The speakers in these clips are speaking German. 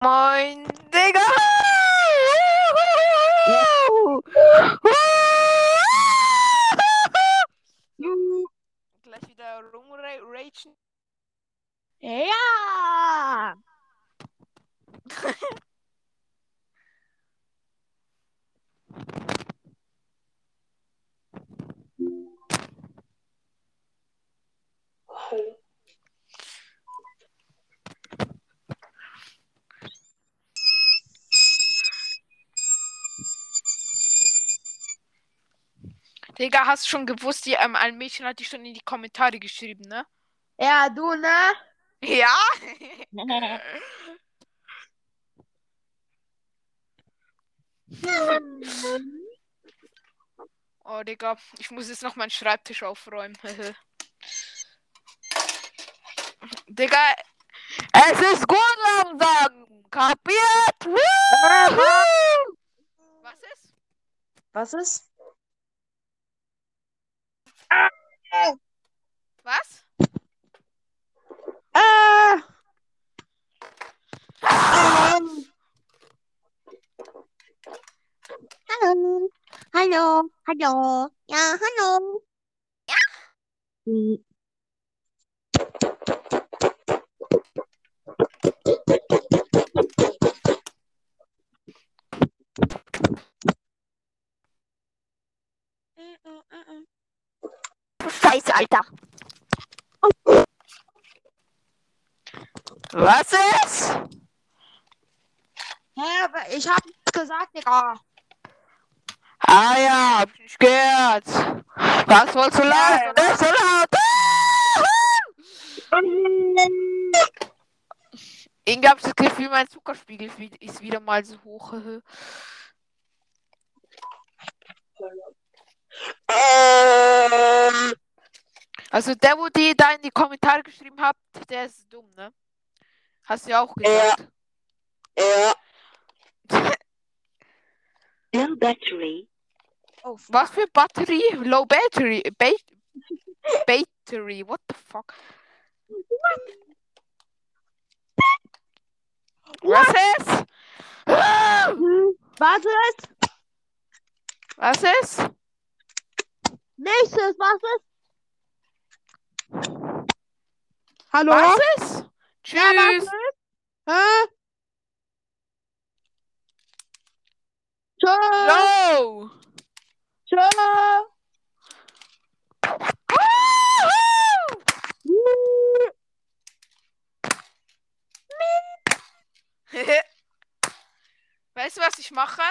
Moin, Digga. Gleich wieder rumragen. Ja! Digga, hast du schon gewusst, die, ähm, ein Mädchen hat die schon in die Kommentare geschrieben, ne? Ja, du, ne? Ja? Oh, Digga, ich muss jetzt noch meinen Schreibtisch aufräumen. Digga, es ist gut langsam. Kapiert? Was ist? Was ist? Was? Ah! Ähm. Hallo. Hallo. Hallo. Ja, hallo. Ja. Scheiße, Alter. Was ist? Hä, aber ich hab nichts gesagt, Digga. Ah ja, hab ich gehört. Was wolltest du laut? Nicht so laut. Irgendwie hab ich das Gefühl, mein Zuckerspiegel ist wi- ist wieder mal so hoch. Also der, wo die da in die Kommentare geschrieben habt, der ist dumm, ne? Hast du ja auch gesagt. Ja. Low battery. Oh. Was für Batterie? Low Battery. Ba Battery. What the fuck? Was ist? Ah! Was ist? Was ist? Nächstes, was ist? Hallo? Was ist? Ja, Tschüss. ist? Hä? Yo. Tschö. weißt du, was ich mache?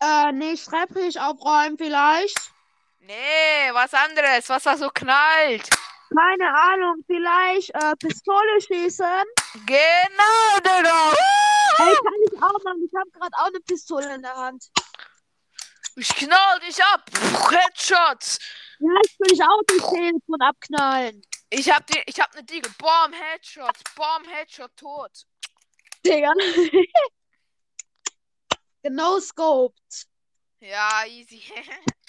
Äh, nee, Schreibtisch aufräumen vielleicht. Nee, was anderes, was da so knallt. Keine Ahnung, vielleicht äh, Pistole schießen. Genau, Digga. Ey, kann ich auch machen. Ich habe gerade auch eine Pistole in der Hand. Ich knall dich ab. Headshots. Ja, ich will ich auch das Telefon abknallen. Ich hab die, ich hab ne Diege. Bomb Headshot. Bomb Headshot tot. Digga. genau scoped. Ja, easy.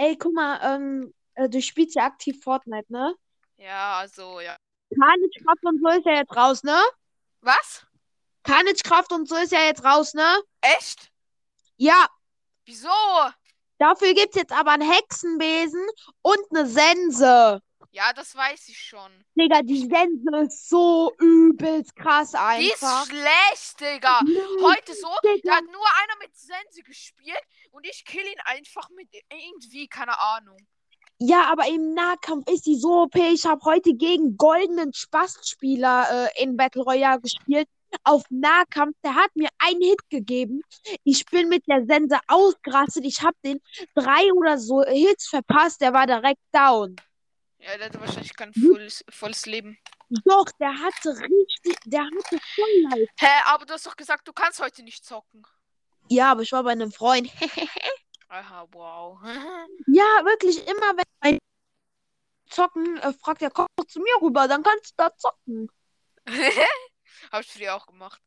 Ey, guck mal, ähm, äh, du spielst ja aktiv Fortnite, ne? ja, also, ja. Carnage-Kraft und so ist ja jetzt raus, ne? Was? Carnage-Kraft und so ist ja jetzt raus, ne? Echt? Ja, Wieso? dafür gibt's jetzt aber einen Hexenbesen und eine Sense. Ja, das weiß ich schon. Digga, die Sense ist so übelst krass Die ist einfach. schlecht, Digga. Heute so, da hat nur einer mit Sense gespielt und ich kill ihn einfach mit irgendwie, keine Ahnung. Ja, aber im Nahkampf ist die so OP. Ich habe heute gegen goldenen Spastspieler äh, in Battle Royale gespielt. Auf Nahkampf, der hat mir einen Hit gegeben. Ich bin mit der Sense ausgerastet. Ich habe den drei oder so Hits verpasst. Der war direkt down. Ja, der hatte wahrscheinlich kein volles, volles Leben. Doch, der hatte richtig, der hatte voll leid. Hä, aber du hast doch gesagt, du kannst heute nicht zocken. Ja, aber ich war bei einem Freund. Aha, wow. ja, wirklich, immer wenn ein zocken, äh, fragt er, komm doch zu mir rüber, dann kannst du da zocken. Hab ich früher auch gemacht.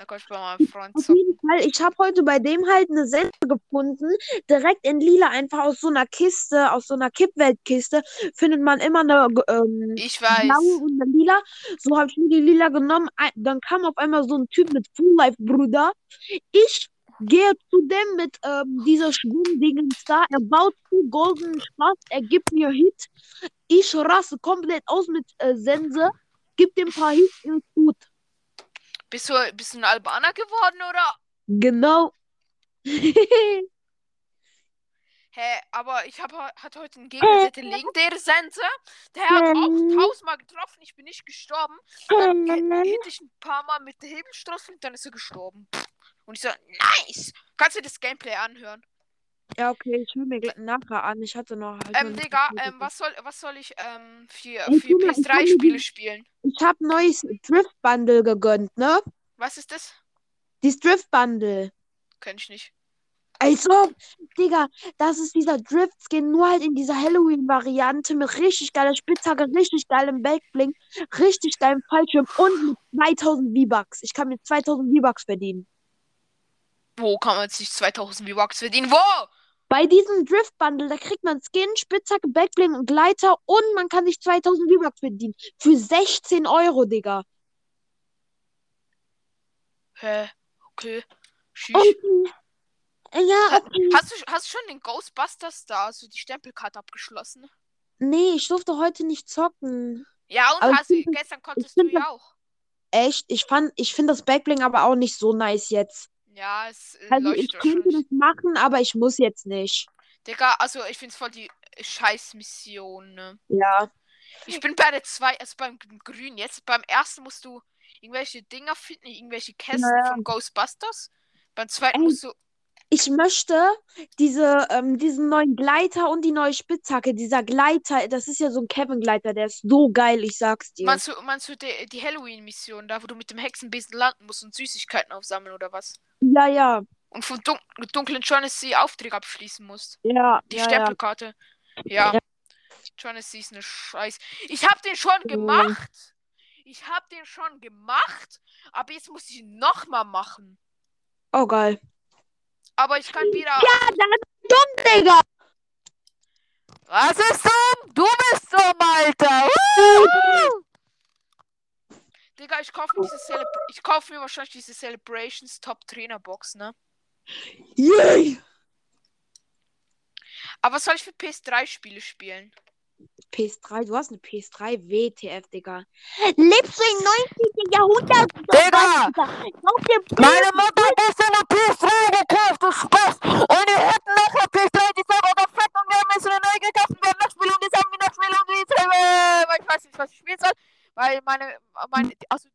Da konnte ich bei meinem Freund Auf zocken. jeden Fall, ich habe heute bei dem halt eine Sense gefunden, direkt in lila, einfach aus so einer Kiste, aus so einer Kippweltkiste, findet man immer eine ähm, Ich blaue weiß. und eine lila. So habe ich mir die lila genommen. Ein- Dann kam auf einmal so ein Typ mit Full Life Bruder. Ich gehe zu dem mit ähm, dieser Schwimmdingens da. Er baut zu Golden Spaß. Er gibt mir Hit. Ich raste komplett aus mit äh, Sense. Gib dem ein paar Hits ist gut. Bist du, bist du ein Albaner geworden oder? Genau. Hä, aber ich hab, he- hatte heute einen Gegner, der hatte legendäre Sense. Der hat auch tausendmal getroffen, ich bin nicht gestorben. Dann hi- hit ich ein paar Mal mit der Hebelstoß und dann ist er gestorben. Und ich so, nice! Kannst du das Gameplay anhören? Ja, okay, ich höre mir nachher an. Ich hatte noch. halt Ähm, noch Digga, ähm, was soll, was soll ich ähm, für, Ey, für guck mal, ich kann mir PS3-Spiele die- spielen? Ich habe neues Drift Bundle gegönnt, ne? Was ist das? Dieses Drift Bundle. Kenn ich nicht. Also, Digga, das ist dieser Drift-Skin, nur halt in dieser Halloween-Variante mit richtig geiler Spitzhacke, richtig geilem Backbling, richtig geilem Fallschirm und mit 2000 V-Bucks. Ich kann mir 2000 V-Bucks verdienen. Wo kann man sich 2000 V-Bucks verdienen? Wo? Bei diesem Drift-Bundle, da kriegt man Skin, Spitzhacke, Backbling und Gleiter und man kann sich 2000 V-Bucks verdienen. Für 16 Euro, Digga. Hä? Okay. Und, ja, Ha- okay. Hast du, hast du schon den Ghostbusters da, also die Stempelkarte abgeschlossen? Nee, ich durfte heute nicht zocken. Ja, und Aber hast du, gestern konntest du ja auch. Echt, ich fand, ich finde das Backbling aber auch nicht so nice jetzt. Ja, es äh, Also ich könnte das machen, aber ich muss jetzt nicht. Digga, also ich find's voll die Scheißmission, ne? Ja. Ich bin bei der zwei, also beim Grün jetzt. Beim ersten musst du irgendwelche Dinger finden, irgendwelche Kästen Ja, ja. von Ghostbusters. Beim zweiten Ey, musst du. Ich möchte diese, ähm, diesen neuen Gleiter und die neue Spitzhacke. Dieser Gleiter, das ist ja so ein Kevin-Gleiter, der ist so geil, ich sag's dir. Meinst du, meinst du die, die Halloween-Mission, da wo du mit dem Hexenbesen landen musst und Süßigkeiten aufsammeln oder was? Ja, ja. Und von dun dunklen Jonesy Aufträge abschließen musst. Ja, Die ja, ja. Stempelkarte. Ja. Ja. Jonesy ist eine Scheiß. Ich hab den schon gemacht. Ich hab den schon gemacht. Aber jetzt muss ich ihn nochmal machen. Oh, geil. Aber ich kann wieder. Ja, ist dumm, Digga. Was ist dumm? Du bist dumm, Alter. Digga, ich kaufe mir diese ich kaufe mir wahrscheinlich diese Celebrations Top Trainer Box, ne? Yay. Aber was soll ich für PS3 Spiele spielen? PS3, du hast eine PS3 WTF, Digga. Lebst du im 19. Jahrhundert? Digga! Meine Mutter hat gestern eine PS3 gekauft, du Spaß! Und die hätten noch eine PS3, die ist aber noch fett und wir haben jetzt eine neue gekauft und wir haben noch Spiele und jetzt haben wir noch Spiele und jetzt haben wir... Weil ich weiß nicht, was ich spielen soll, weil meine... meine also,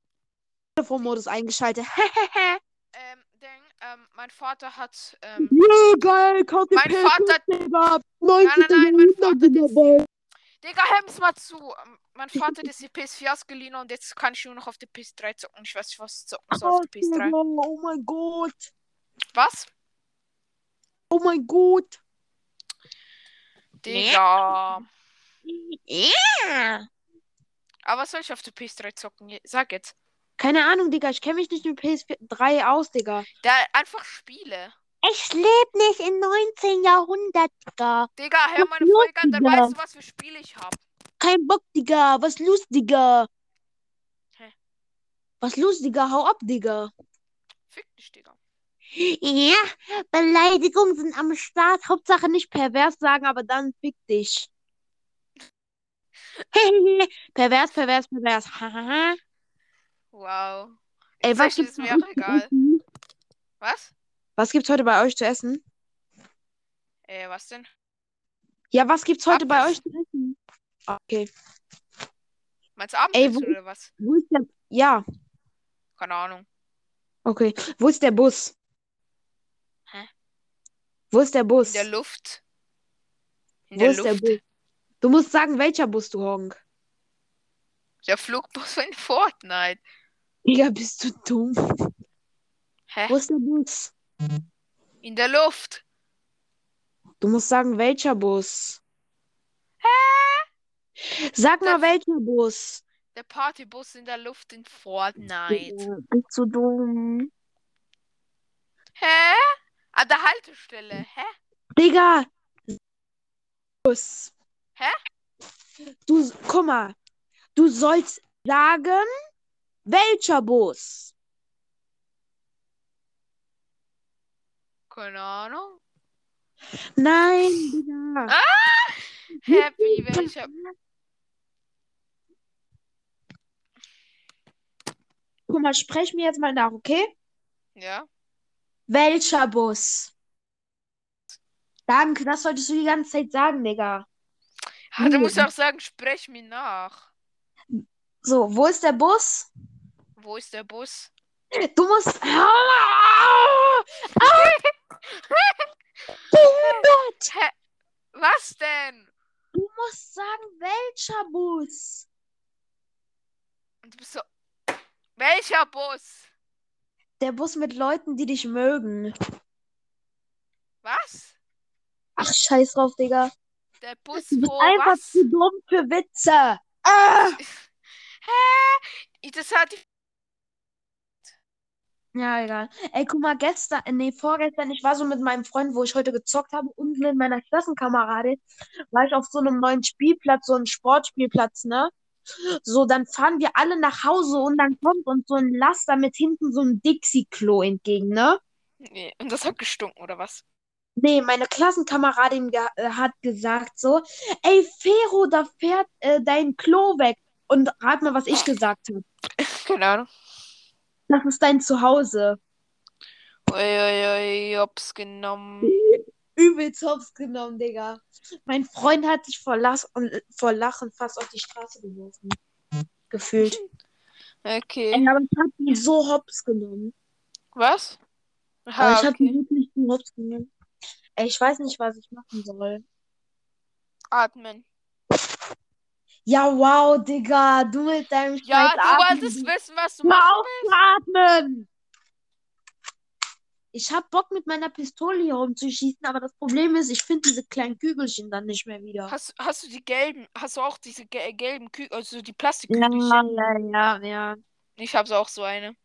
Telefonmodus eingeschaltet. ähm, Ding, ähm, mein Vater hat... Ähm, Ja, geil, kauf dir Mein PS3, Vater- Digga. nein, nein, mein Vater. Digga, hör's mal zu. Ähm, Mein Vater hat jetzt die PS4 ausgeliehen und jetzt kann ich nur noch auf der PS3 zocken. Ich weiß nicht, was ich zocken soll auf der PS3. Oh mein Gott. Was? Oh mein Gott. Digga. Ja. Aber was soll ich auf der PS3 zocken? Sag jetzt. Keine Ahnung, Digga. Ich kenne mich nicht mit PS3 aus, Digga. Da einfach Spiele. Ich lebe nicht im 19. Jahrhundert, Digga. Digga, hör meine Folge an, dann weißt du, was für Spiele ich hab. Kein Bock, Digga. Was los, Digga? Hä? Was los, Digga? Hau ab, Digga. Fick dich, Digga. Ja, Beleidigungen sind am Start. Hauptsache nicht pervers sagen, aber dann fick dich. pervers, pervers, pervers. Wow. Ey, was gibt's ist mir auch egal. Was? Was gibt's heute bei euch zu essen? Äh, was denn? Ja, was gibt's heute bei euch zu essen? Okay. Meinst du Abendessen wo- oder was? Wo ist der? Ja, Keine Ahnung. okay. Wo ist der Bus? Hä? Wo ist der Bus? In der Luft. In Wo der ist der Luft. Bus? Du musst sagen, welcher Bus du honk. Der Flugbus in Fortnite. Digga, bist du dumm? Hä? Wo ist der Bus? In der Luft. Du musst sagen, welcher Bus. Sag mal, Das- welcher Bus. Der Partybus in der Luft in Fortnite. Digga, bist du dumm? Hä? An der Haltestelle. Hä? Digga. Bus. Hä? Du, guck mal. Du sollst sagen, welcher Bus. Keine Ahnung. Nein, Digga. Happy, welcher. Guck mal, sprech mir jetzt mal nach, okay? Ja? Welcher Bus? Danke, das solltest du die ganze Zeit sagen, Digga. Ah, du musst auch sagen, sprech mir nach. So, wo ist der Bus? Wo ist der Bus? Du musst. Ah! Ah! Behindert! Hä? Was denn? Du musst sagen, welcher Bus? Und du bist so. Welcher Bus? Der Bus mit Leuten, die dich mögen. Was? Ach, scheiß drauf, Digga. Der Bus, Du bist wo einfach was? zu dumm für Witze. Ah! Hä? Das hat die. Ja, egal. Ey, guck mal, gestern, nee, vorgestern, ich war so mit meinem Freund, wo ich heute gezockt habe, und mit meiner Klassenkameradin, war ich auf so einem neuen Spielplatz, so einem Sportspielplatz, ne? So, dann fahren wir alle nach Hause und dann kommt uns so ein Laster mit hinten so einem Dixie-Klo entgegen, ne? Nee, und das hat gestunken, oder was? Nee, meine Klassenkameradin ge äh, hat gesagt so, ey, Fero, da fährt äh, dein Klo weg. Und rat mal, was ich gesagt habe. Keine Ahnung. Das ist dein Zuhause. Uiuiui, hops genommen. Übelst hops genommen, Digga. Mein Freund hat sich vor, Las und, vor Lachen fast auf die Straße geworfen. Gefühlt. Okay. Ey, aber ich hab die so hops genommen. Was? Aha, ich hab die okay. wirklich so hops genommen. Ey, ich weiß nicht, was ich machen soll. Atmen. Ja, wow, Digga. Du mit deinem Ja, scheiß du Atmen. wolltest wissen, was du zu atmen! Ich hab Bock mit meiner Pistole hier rumzuschießen, aber das Problem ist, ich finde diese kleinen Kügelchen dann nicht mehr wieder. Hast, hast du die gelben, hast du auch diese ge gelben Kü also die Ja, Plastikkügelchen? ja, ja, ja. Ich habe auch so eine.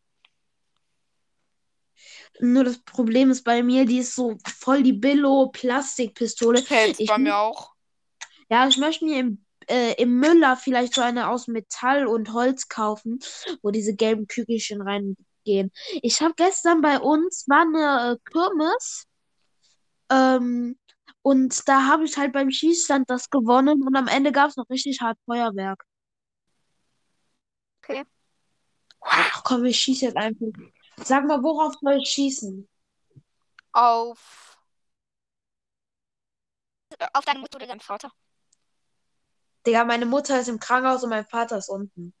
Nur das Problem ist bei mir, die ist so voll die Billo-Plastikpistole. Fällt Ich bei mir auch. Ja, ich möchte mir im, äh, im Müller vielleicht so eine aus Metall und Holz kaufen, wo diese gelben Kügelchen reingehen. Ich habe gestern bei uns, war eine äh, Kirmes, ähm, und da habe ich halt beim Schießstand das gewonnen und am Ende gab es noch richtig hart Feuerwerk. Okay. Ach komm, ich schieße jetzt einfach. Sag mal, worauf soll ich schießen? Auf. Auf deine Mutter oder deinen Vater. Digga, meine Mutter ist im Krankenhaus und mein Vater ist unten.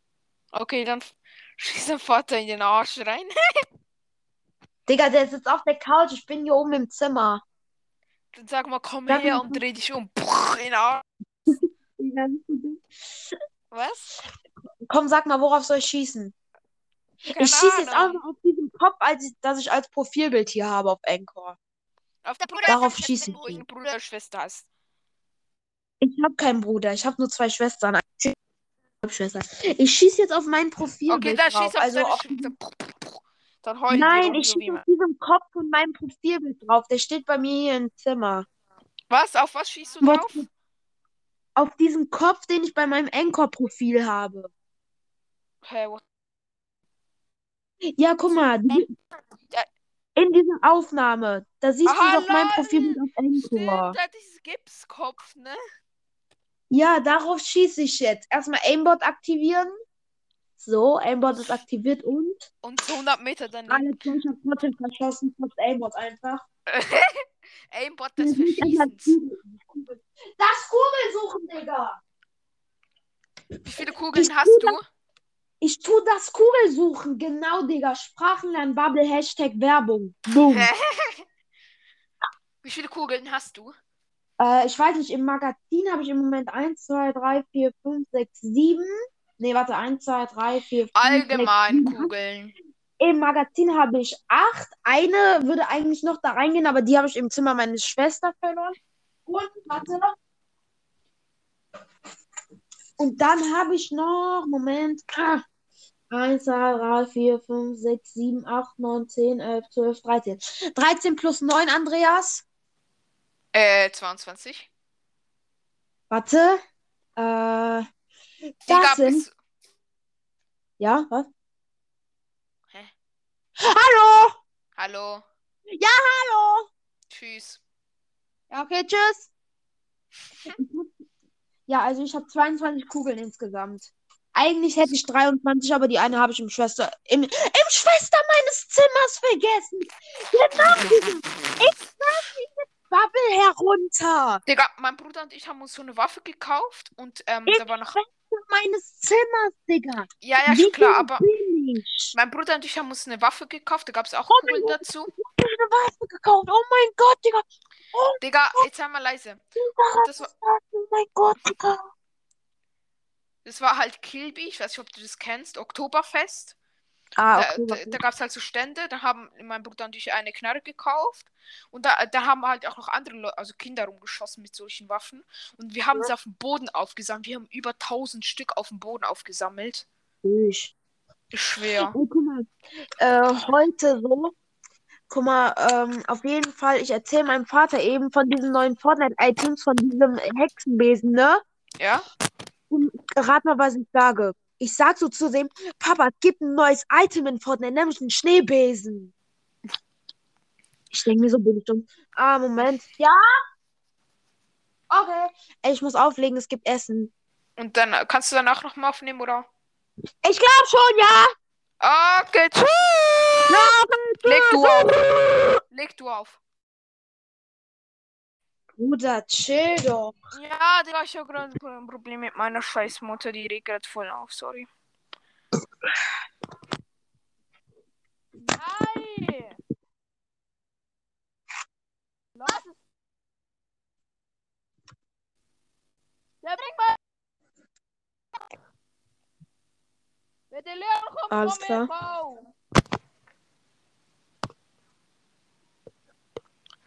Okay, dann schieß dein Vater in den Arsch rein. Digga, der sitzt auf der Couch, ich bin hier oben im Zimmer. Dann sag mal, komm Sag her und dreh dich um. Puh, in den Arsch. Was? Komm, sag mal, worauf soll ich schießen? Keine Ich schieße jetzt Ahnung. einfach auf diesen Kopf, als ich, das ich als Profilbild hier habe auf Anchor. Auf der Bruder Darauf schieße ich. Bruder Schwester hast. Ich habe keinen Bruder, ich habe nur zwei Schwestern. Ich hab Schwestern. Ich schieße jetzt auf mein Okay, Profilbild dann drauf. schieß auf Also auf. Dann die nein, ich schieße auf diesen Kopf von meinem Profilbild drauf. Der steht bei mir hier im Zimmer. Was? Auf was schießt du Was? drauf? Auf diesen Kopf, den ich bei meinem Anchor-Profil habe. Hä, what? Ja, guck mal, die, Ja. in dieser Aufnahme, da siehst du Aha, doch mein. Profilbild auf Anchor. Stimmt, da dieses Gipskopf, ne? Ja, darauf schieße ich jetzt. Erstmal Aimbot aktivieren. So, Aimbot ist aktiviert und Und so 100 Meter daneben. alle hab trotzdem verschossen, trotz Aimbot einfach. Aimbot des Verschießens. Das Kugel suchen, Digga! Wie viele Kugeln Ich hast du? Ich tu das Kugel suchen. Genau, Digga. Sprachenlernen, Bubble, Hashtag Werbung. Boom. Wie viele Kugeln hast du? Äh, ich weiß nicht, im Magazin habe ich im Moment 1, 2, 3, 4, 5, 6, 7. Nee, warte, 1, 2, 3, 4, 5, 6, Allgemein 7, 8. Kugeln. Im Magazin habe ich 8. Eine würde eigentlich noch da reingehen, aber die habe ich im Zimmer meiner Schwester verloren. Und, warte. Und dann habe ich noch, Moment. Ah, 1, 2, 3, 4, 5, 6, 7, 8, 9, 10, 11, 12, 13. 13 plus 9, Andreas. Äh, 22. Warte. Äh, das sind. bist, Ja, was? Hä? Hallo! Hallo. Hallo! Tschüss. Ja, okay, tschüss. Ja, also ich habe 22 Kugeln insgesamt. Eigentlich hätte ich 23, aber die eine habe ich im Schwester im, im Schwester meines Zimmers vergessen. Genau. Ich Bubble herunter. Digga, mein Bruder und ich haben uns so eine Waffe gekauft und ähm, da war noch. Meines Zimmers, Digga. Ja, ja, schon klar, aber mein Bruder und ich haben uns eine Waffe gekauft, da gab es auch Oh Kugeln Gott. dazu. Ich hab eine Waffe gekauft. Oh mein Gott, Digga. Digga, jetzt sei mal leise. Digga, das war, oh mein Gott, Digga. das war halt Kilby, ich weiß nicht, ob du das kennst, Oktoberfest. Ah, Da, okay. da, da gab es halt so Stände, da haben mein Bruder und ich eine Knarre gekauft. Und da, da haben halt auch noch andere Leute, also Kinder rumgeschossen mit solchen Waffen. Und wir haben sie auf dem Boden aufgesammelt. Wir haben über 1000 Stück auf dem Boden aufgesammelt. Ich. Schwer. Oh, guck mal. Äh, heute so. Guck mal, ähm, auf jeden Fall, ich erzähle meinem Vater eben von diesen neuen Fortnite-Items, von diesem Hexenbesen, ne? Ja? Und rat mal, was ich sage. Ich sag so zu dem, Papa, es gibt ein neues Item in Fortnite, nämlich einen Schneebesen. Ich denke mir so, bin ich dumm. Ah, Moment. Ja? Okay. Ey, ich muss auflegen, es gibt Essen. Und dann äh, kannst du danach nochmal aufnehmen, oder? Ich glaube schon, ja. Okay, tschüss. Leg du auf. Leg du auf. Bruder, chill doch. Ja, Digga, ich habe gerade ein Problem mit meiner scheiß Mutter, die regt gerade voll auf, sorry. Nein! Lass es. Ja, bring mal. Wenn der Lehrer kommt, Alles komm klar.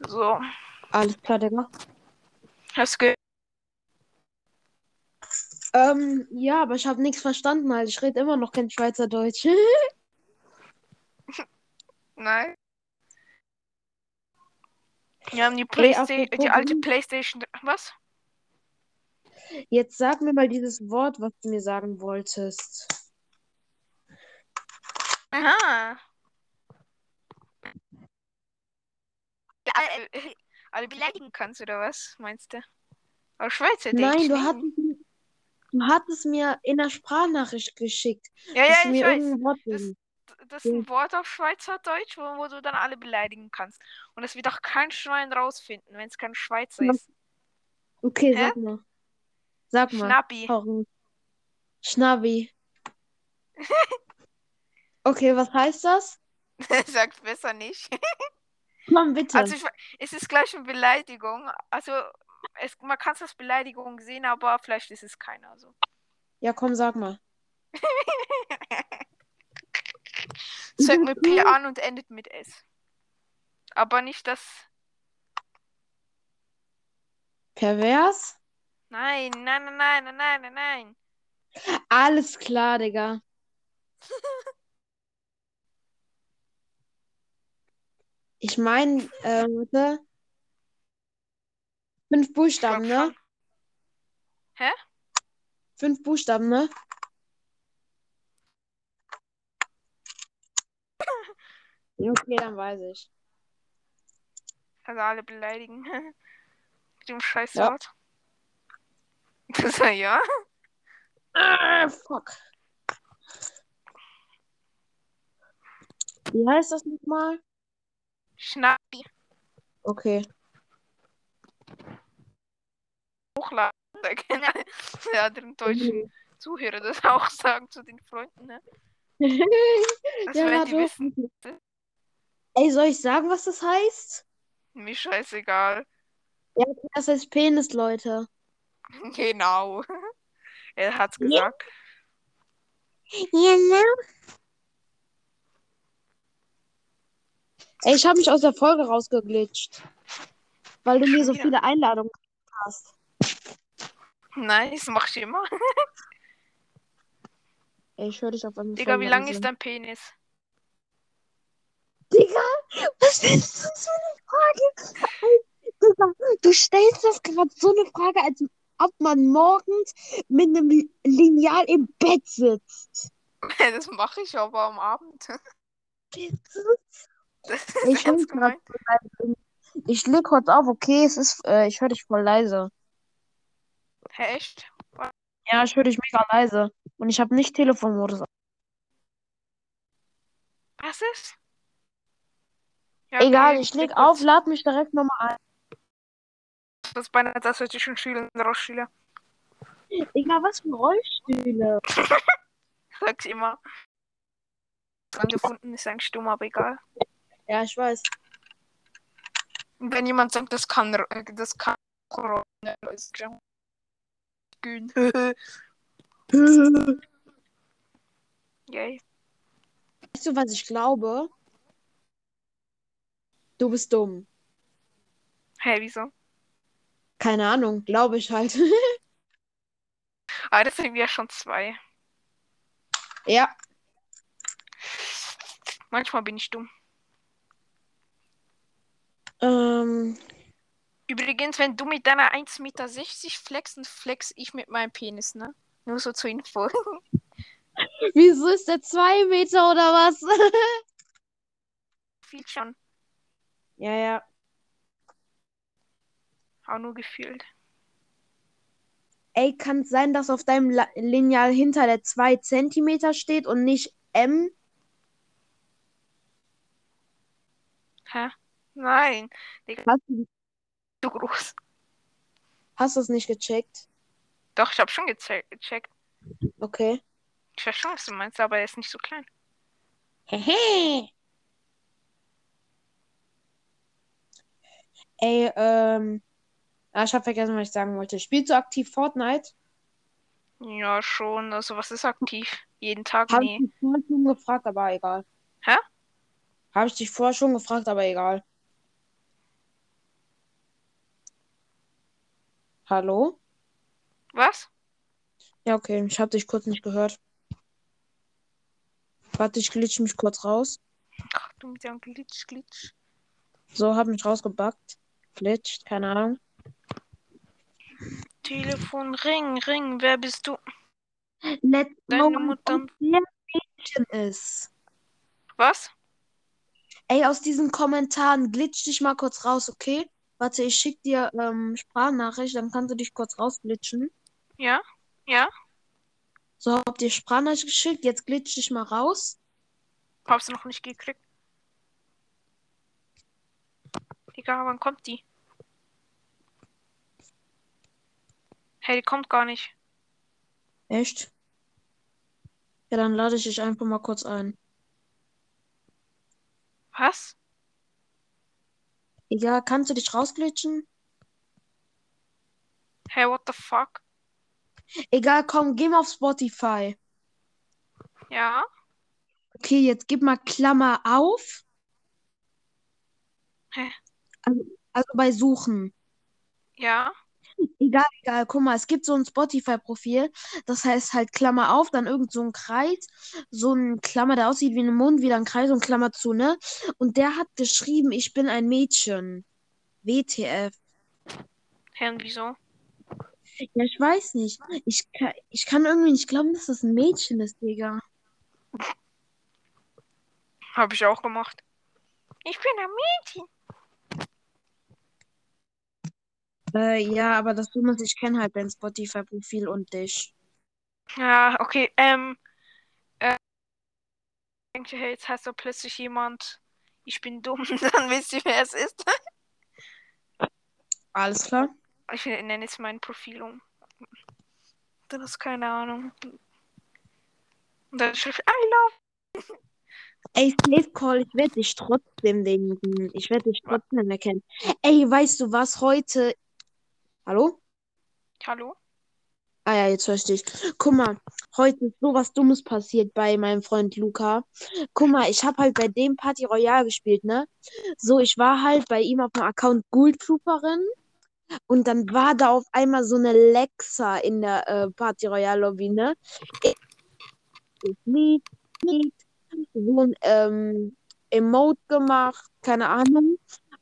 So, Alles klar, Digga. hast du Ähm, ja, aber ich habe nichts verstanden, halt. Ich rede immer noch kein Schweizerdeutsch. Nein. Wir haben die apropos die alte. Playstation. Was? Jetzt sag mir mal dieses Wort, was du mir sagen wolltest. Aha. Alle, beleidigen kannst, oder was, meinst du? Auf Schweizerdeutsch? Nein, du hattest, du hattest mir in der Sprachnachricht geschickt, Ja, ja, ich weiß. Das, das ist ein Wort auf Schweizerdeutsch, wo, wo du dann alle beleidigen kannst. Und das wird auch kein Schwein rausfinden, wenn es kein Schweizer Ja. ist. Okay, Hä? sag mal. Sag mal. Schnappi. Schnabbi. Okay, was heißt das? Sag's besser nicht. Komm, bitte. Also, ich, es ist gleich eine Beleidigung. Also, es, man kann es als Beleidigung sehen, aber vielleicht ist es keiner. Also. Ja, komm, sag mal. Es fängt mit P an und endet mit S. Aber nicht das. Pervers? Nein, nein, nein, nein, nein, nein, nein, nein. Alles klar, Digga. Ich meine, äh, warte. Fünf Buchstaben, ne? schon. Fünf Buchstaben, ne? Okay, dann weiß ich. Also alle beleidigen. Mit dem scheiß Ja. Das war ja. Ah, fuck. Wie heißt das nochmal? Schnappi. Okay. Hochladen. Alle die anderen deutschen Zuhörer das auch sagen zu den Freunden. Ne? Also Ja, wenn die wissen, Ey, soll ich sagen, was das heißt? mir scheißegal. Ja, das heißt Penis, Leute. Genau. Er hat's gesagt. Genau. Ey, ich habe mich aus der Folge rausgeglitscht. Weil du mir so viele Einladungen hast. Nice, mach ich immer. Ey, ich höre dich auf einmal Digga, wie lang ist dein Penis? Digga, was ist das für eine Frage? Digga, du stellst das gerade so eine Frage, als ob man morgens mit einem Lineal im Bett sitzt. Das mache ich aber am Abend. Ich. Ich leg kurz auf, okay, es ist, äh, ich höre dich voll leise. Echt? Ja, ich höre dich mega leise. Und ich habe nicht Telefonmodus. Was ist? Ja, Egal, okay, ich leg auf, lad mich direkt nochmal ein. Das ist beinahe das, was ich schon Schüler rausschüler. Egal, was für Rollstühle. Sag's immer. Angefunden ist eigentlich dumm, aber egal. Ja, ich weiß. Wenn jemand sagt, das kann, äh, das kann Corona, ist Gün. Yay. Weißt du, was ich glaube? Du bist dumm. Hä, wieso? Keine Ahnung, glaube ich halt. Ah, das sind wir schon zwei. ja. Manchmal bin ich dumm. Ähm, Übrigens, wenn du mit deiner 1,60 Meter flexen, flex ich mit meinem Penis, ne? Nur so zur Info. wieso ist der zwei Meter oder was? Viel schon. ja, ja. Auch nur gefühlt. Ey, kann es sein, dass auf deinem La Lineal hinter der 2 Zentimeter steht und nicht M? Hä? Nein. Digga, Hast du zu groß. hast du's nicht gecheckt? Doch, ich habe schon geze- gecheckt. Okay. Ich weiß schon, was du meinst, aber er ist nicht so klein. Hehe. Ey, ähm. Ah, ich hab vergessen, was ich sagen wollte. Spielst du aktiv Fortnite? Ja, schon. Also, was ist aktiv? Jeden Tag? Hab Nee. ich dich vorher schon gefragt, aber egal. Hä? Habe ich dich vorher schon gefragt, aber egal. Hallo? Was? Ja, okay. Ich hab dich kurz nicht gehört. Warte, ich glitsch mich kurz raus. Ach, du mit deinem Glitch, Glitch. So, hab mich rausgebackt. Glitscht, keine Ahnung. Telefon, Ring, Ring. Wer bist du? Let's Deine Mutter. Mädchen ist. Was? Ey, aus diesen Kommentaren glitsch dich mal kurz raus, okay? Warte, ich schick dir ähm, Sprachnachricht, dann kannst du dich kurz rausglitschen. Ja? Ja? So, hab dir Sprachnachricht geschickt, jetzt glitsch dich mal raus. Hab's noch nicht gekriegt. Digga, wann kommt die? Hey, die kommt gar nicht. Echt? Ja, dann lade ich dich einfach mal kurz ein. Was? Ja, kannst du dich rausglitschen? Hey, what the fuck? Egal, komm, geh mal auf Spotify. Ja? Okay, jetzt gib mal Klammer auf. Hä? Also, also bei Suchen. Ja? Egal, egal. Guck mal, es gibt so ein Spotify-Profil. Das heißt halt Klammer auf, dann irgend so ein Kreis. So ein Klammer, der aussieht wie ein Mund, wieder ein Kreis und Klammer zu, ne? Und der hat geschrieben, ich bin ein Mädchen. WTF. Hä, und wieso? Ja, ich weiß nicht. Ich kann, ich kann irgendwie nicht glauben, dass das ein Mädchen ist, Digga. Hab ich auch gemacht. Ich bin ein Mädchen. Äh, ja, aber das Dumme ist, ich kenne halt dein Spotify-Profil und dich. Ja, okay, ähm, äh, ich denke, hey, jetzt heißt da plötzlich jemand, ich bin dumm, dann wisst ihr, wer es ist. Alles klar? Ich nenne jetzt mein Profil um. Dann ist keine Ahnung. Und dann schrift I love. Ey, Slave Call, ich werde dich trotzdem denken. Ich werde dich trotzdem erkennen. Ey, weißt du was? Heute Hallo? Hallo? Ah ja, jetzt verstehe ich. Guck mal, heute ist sowas Dummes passiert bei meinem Freund Luca. Guck mal, ich habe halt bei dem Party Royale gespielt, ne? So, ich war halt bei ihm auf dem Account Ghoul Trooperin und dann war da auf einmal so eine Lexa in der äh, Party Royale Lobby, ne? Ich, Lied, Lied, so ein ähm, Emote gemacht, keine Ahnung.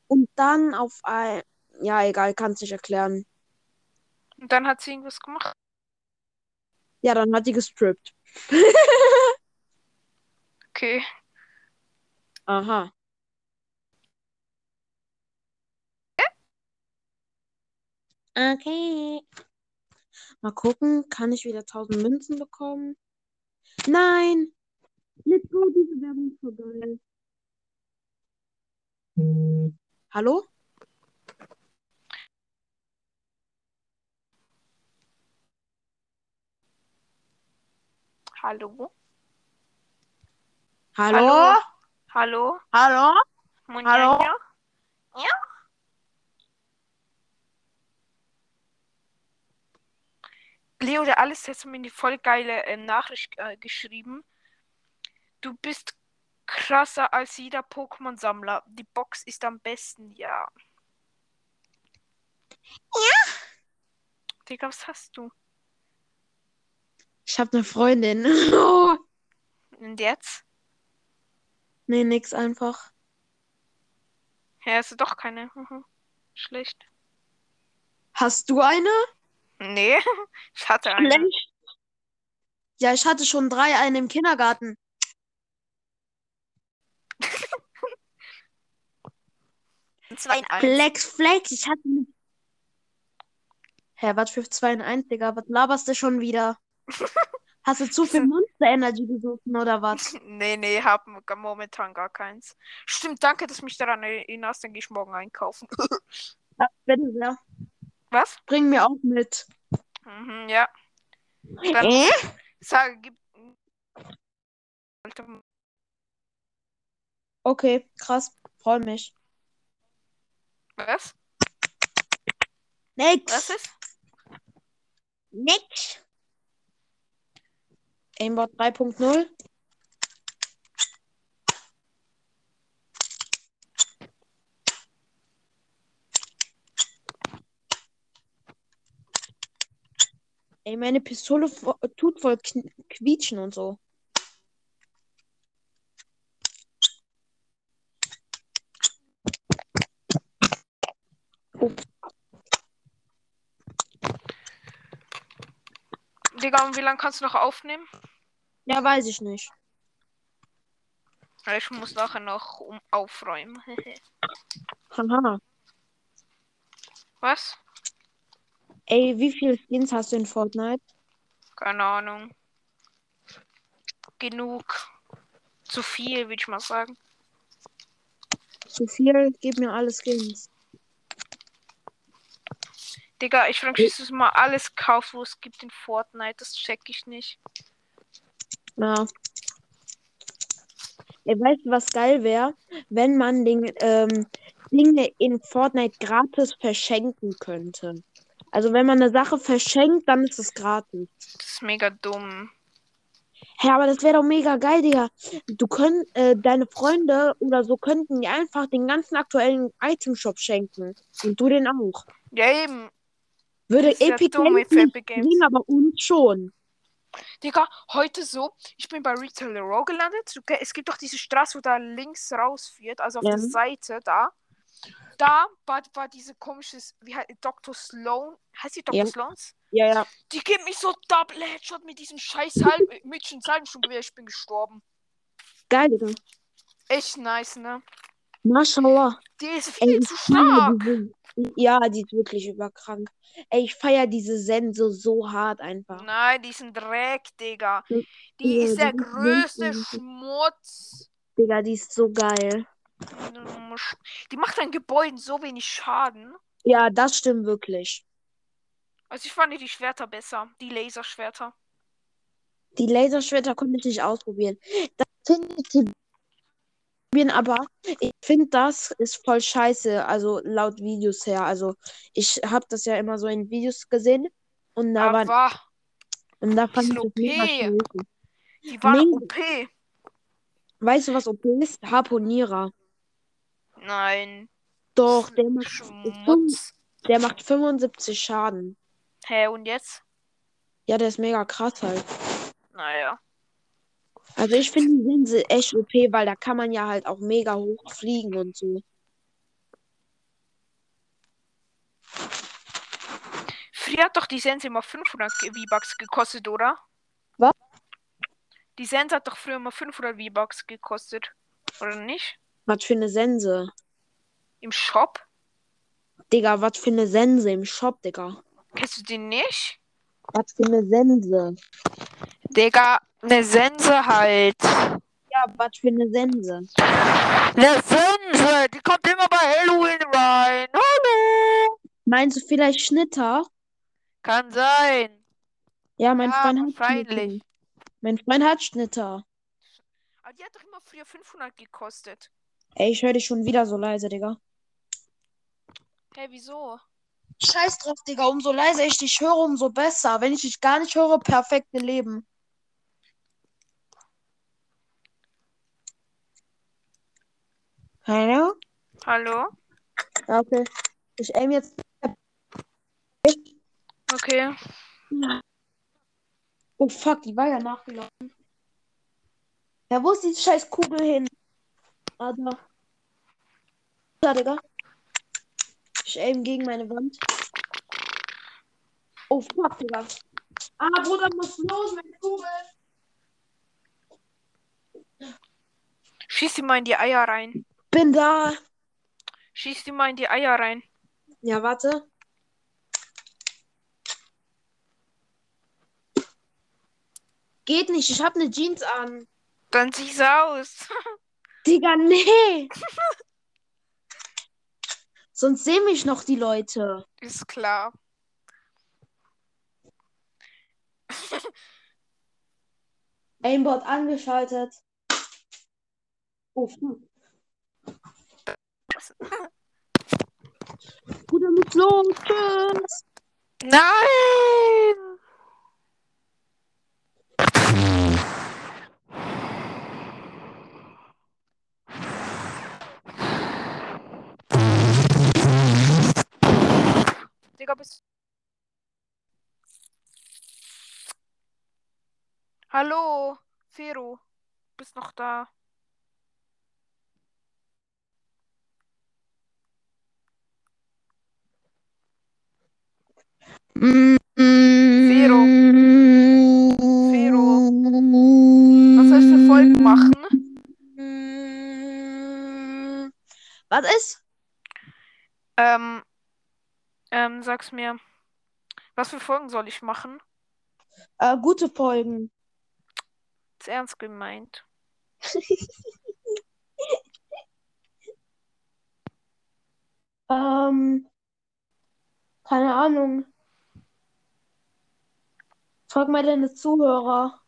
Und dann auf ein, ja, egal, kann's nicht erklären. Und dann hat sie irgendwas gemacht. Ja, dann hat die gestrippt. Okay. Aha. Okay. Mal gucken, kann ich wieder 1000 Münzen bekommen? Nein! Let's go, diese Werbung ist so geil. Hallo? Hallo? Hallo? Hallo? Hallo? Hallo? Ja? Leo, der alles hat mir eine voll geile äh, Nachricht äh, geschrieben. Du bist krasser als jeder Pokémon-Sammler. Die Box ist am besten, ja. Ja? Digga, was hast du? Ich habe eine Freundin. Und jetzt? Nee, nix einfach. Ja, hast du doch keine. Schlecht. Hast du eine? Nee, ich hatte eine. Schlecht. Ja, ich hatte schon drei, eine im Kindergarten. Zwei in eins. Flex, Flex, ich hatte. Hä, was für 2 in 1, Digga? Was laberst du schon wieder? Hast du zu viel Monster Energy gesoffen oder was? Nee, nee, hab momentan gar keins. Stimmt, danke, dass du mich daran erinnerst, dann gehe ich morgen einkaufen. Ja, bitte sehr. Was? Bring mir auch mit. Mhm, ja. Dann Äh? sage, gib. Okay, krass. Freu mich. Was? Nix. Was ist? Nix. Aimbot 3.0. Ey, meine Pistole tut voll quietschen und so. Digga, und wie lange kannst du noch aufnehmen? Ja, weiß ich nicht. Ich muss nachher noch um aufräumen. Haha. Was? Ey, wie viele Skins hast du in Fortnite? Keine Ahnung. Genug. Zu viel, würde ich mal sagen. Zu viel? Gib mir alle Skins. Digga, ich frage mich, dass du mal alles kaufst, wo es gibt in Fortnite. Das check ich nicht. Ja. Ey, weißt du, was geil wäre? Wenn man den, ähm, Dinge in Fortnite gratis verschenken könnte. Also wenn man eine Sache verschenkt, dann ist es gratis. Das ist mega dumm. Hä, aber das wäre doch mega geil, Digga. Du könnt, äh, deine Freunde oder so könnten dir einfach den ganzen aktuellen Itemshop schenken. Und du den auch. Ja, eben. Würde ist ja Epic dumm Games Epic nicht aber uns schon. Digga, heute so, ich bin bei Retail Row gelandet. Es gibt doch diese Straße, wo da links rausführt, also auf Ja. der Seite da. Da war, war diese komische, wie heißt Dr. Sloan. Heißt die Dr. Ja. Sloans? Ja, ja. Die gibt mich so Double Headshot mit diesem scheiß Halb Mädchen Salbensturmgewehr. Ich bin gestorben. Geil, Digga. Echt nice, ne? Mashallah. Die ist Ey, viel ich zu stark. diese, ja, die ist wirklich überkrank. Ey, ich feiere diese Sense so hart einfach. Nein, die ist ein Dreck, Digga. Die ja, ist der die größte wirklich- Schmutz. Digga, die ist so geil. Die macht an Gebäuden so wenig Schaden. Ja, das stimmt wirklich. Also ich fand die Schwerter besser. Die Laserschwerter. Die Laserschwerter konnte ich nicht ausprobieren. Das finde ich aber, ich finde, das ist voll scheiße, also laut Videos her. Also ich habe das ja immer so in Videos gesehen und da, waren, Aber und da fand ich OP. die waren Nee. OP. Weißt du, was OP ist? Harponierer. Nein. Doch, der macht, Schmutz. der macht 75 Schaden. Hä, und jetzt? Ja, der ist mega krass halt. Naja. Also ich finde die Sense echt OP, weil da kann man ja halt auch mega hoch fliegen und so. Früher hat doch die Sense immer 500 V-Bucks gekostet, oder? Was? Die Sense hat doch früher immer 500 V-Bucks gekostet. Oder nicht? Was für eine Sense. Im Shop? Digga, was für eine Sense im Shop, Digga. Kennst du den nicht? Was für eine Sense. Digga, eine Sense halt. Ja, was für eine Sense. Eine Sense, die kommt immer bei Halloween rein. Hallo. Meinst du vielleicht Schnitter? Kann sein. Ja, mein Ja, Freund hat. Schnitter. Mein Freund hat Schnitter. Aber die hat doch immer früher 500 gekostet. Ey, ich höre dich schon wieder so leise, Digga. Hä, wieso? Scheiß drauf, Digga. Umso leiser ich dich höre, umso besser. Wenn ich dich gar nicht höre, perfekte Leben. Hallo? Hallo? Ja, Okay. Ich aim jetzt. Okay. Oh fuck, die war ja nachgelaufen. Ja, wo ist die scheiß Kugel hin? Ah, da. Da, Digga. Ich aim gegen meine Wand. Oh fuck, Digga. Ah, Bruder, muss los, meine Kugel. Schieß die mal in die Eier rein. Bin da. Schieß die mal in die Eier rein. Ja, warte. Geht nicht, ich hab ne Jeans an. Dann sieh's aus. Digga, nee. Sonst sehen mich noch die Leute. Ist klar. Aimbot angeschaltet. Oh, fuck. Bruder, muss los. Tschüss. Nein! Digga, bist Hallo, Fero. Bist noch da? Vero. Vero. Was soll ich für Folgen machen? Was ist? Ähm, ähm, sag's mir. Was für Folgen soll ich machen? Äh, gute Folgen. Ist ernst gemeint. Ähm, keine Ahnung. Frag mal deine Zuhörer.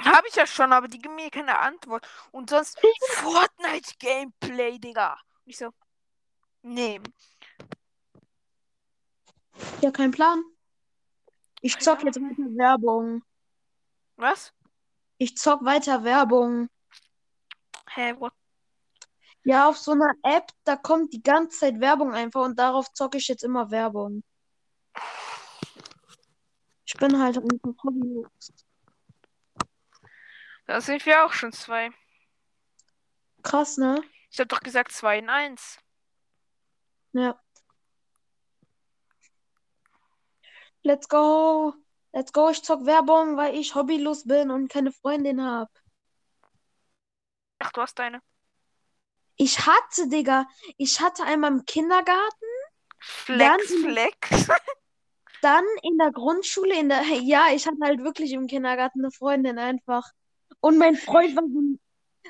Habe ich ja schon, aber die geben mir keine Antwort. Und sonst Fortnite Gameplay, Digga. Und ich so, nee. Ja, kein Plan. Ich zock jetzt weiter Werbung. Was? Ich zock weiter Werbung. Hä, what? Ja, auf so einer App, da kommt die ganze Zeit Werbung einfach und darauf zocke ich jetzt immer Werbung. Ich bin halt einfach hobbylos. Da sind wir auch schon zwei. Krass, ne? Ich hab doch gesagt zwei in eins. Ja. Let's go. Let's go. Ich zock Werbung, weil ich hobbylos bin und keine Freundin hab. Ach, du hast deine. Ich hatte, Digga, ich hatte einmal im Kindergarten, Flex, Flex. dann in der Grundschule, in der, ja, ich hatte halt wirklich im Kindergarten eine Freundin einfach. Und mein Freund war so ein,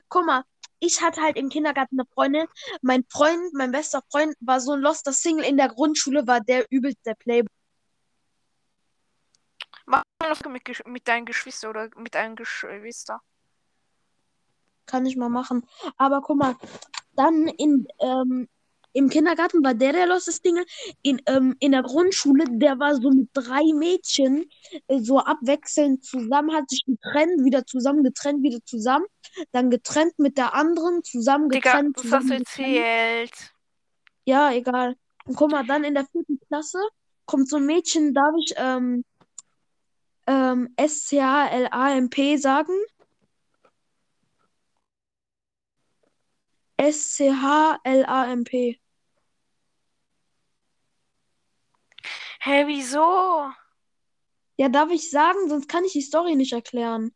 guck mal, ich hatte halt im Kindergarten eine Freundin. Mein Freund, mein bester Freund war so ein loster Single. In der Grundschule war der übelst der Playboy. Mach mal mit, mit deinen Geschwistern oder mit deinen Geschwister. kann ich mal machen. Aber guck mal, dann in, ähm, im Kindergarten war der der los das Ding. In, ähm, in der Grundschule, der war so mit drei Mädchen äh, so abwechselnd zusammen, hat sich getrennt, wieder zusammen, getrennt, wieder zusammen. Dann getrennt mit der anderen, zusammen, Digga, getrennt, das hast zusammen, du getrennt. erzählt. Ja, egal. Und guck mal, dann in der vierten Klasse kommt so ein Mädchen, darf ich ähm, ähm, S-C-H-L-A-M-P sagen? S-C-H-L-A-M-P. Hä, wieso? Ja, darf ich sagen, sonst kann ich die Story nicht erklären.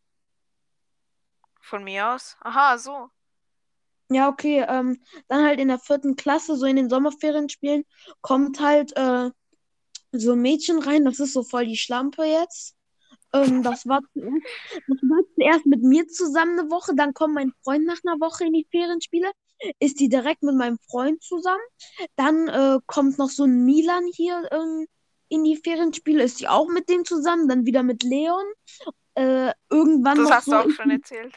Von mir aus? Aha, so. Ja, okay, ähm, dann halt in der vierten Klasse, so in den Sommerferien spielen, kommt halt äh, so ein Mädchen rein, das ist so voll die Schlampe jetzt. Ähm, das war zuerst, das war zuerst mit mir zusammen eine Woche, dann kommt mein Freund nach einer Woche in die Ferienspiele, ist die direkt mit meinem Freund zusammen. Dann äh, kommt noch so ein Milan hier ähm, in die Ferienspiele, ist die auch mit dem zusammen, dann wieder mit Leon. Äh, irgendwann Das noch hast so du auch schon erzählt.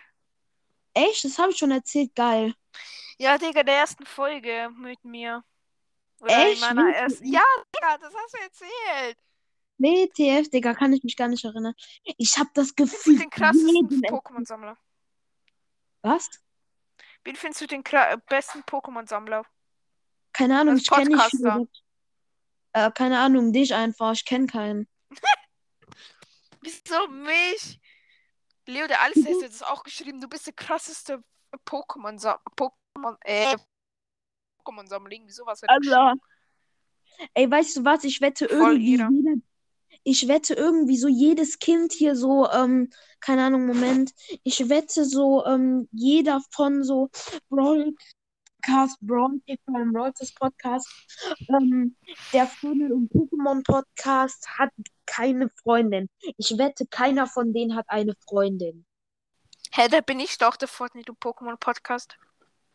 Echt? Das habe ich schon erzählt, geil. Ja, Digga, der ersten Folge mit mir. Oder Echt? in meiner ersten. Ja, Digga, das hast du erzählt. WTF, Digga, kann ich mich gar nicht erinnern. Ich habe das Gefühl, du den krassesten Pokémon-Sammler? Was? Wen findest du den besten Pokémon-Sammler? Keine Ahnung, ich kenne nicht viele. Äh, keine Ahnung, dich einfach, ich kenne keinen. Wieso mich? Leo, der alles hat das auch geschrieben. Du bist der krasseste Pokémon-Sammler. Pokémon, äh. Wieso was hat er geschrieben? Allah. Ey, weißt du was? Ich wette Voll irgendwie jeder, ich wette irgendwie so jedes Kind hier so, ähm, keine Ahnung, Moment. Ich wette so, ähm, jeder von so Broadcast, Brawl, Broadcast Podcast, ähm, der Funnel und Pokémon Podcast hat keine Freundin. Ich wette, keiner von denen hat eine Freundin. Hä, da bin ich doch der Fortnite und Pokémon-Podcast.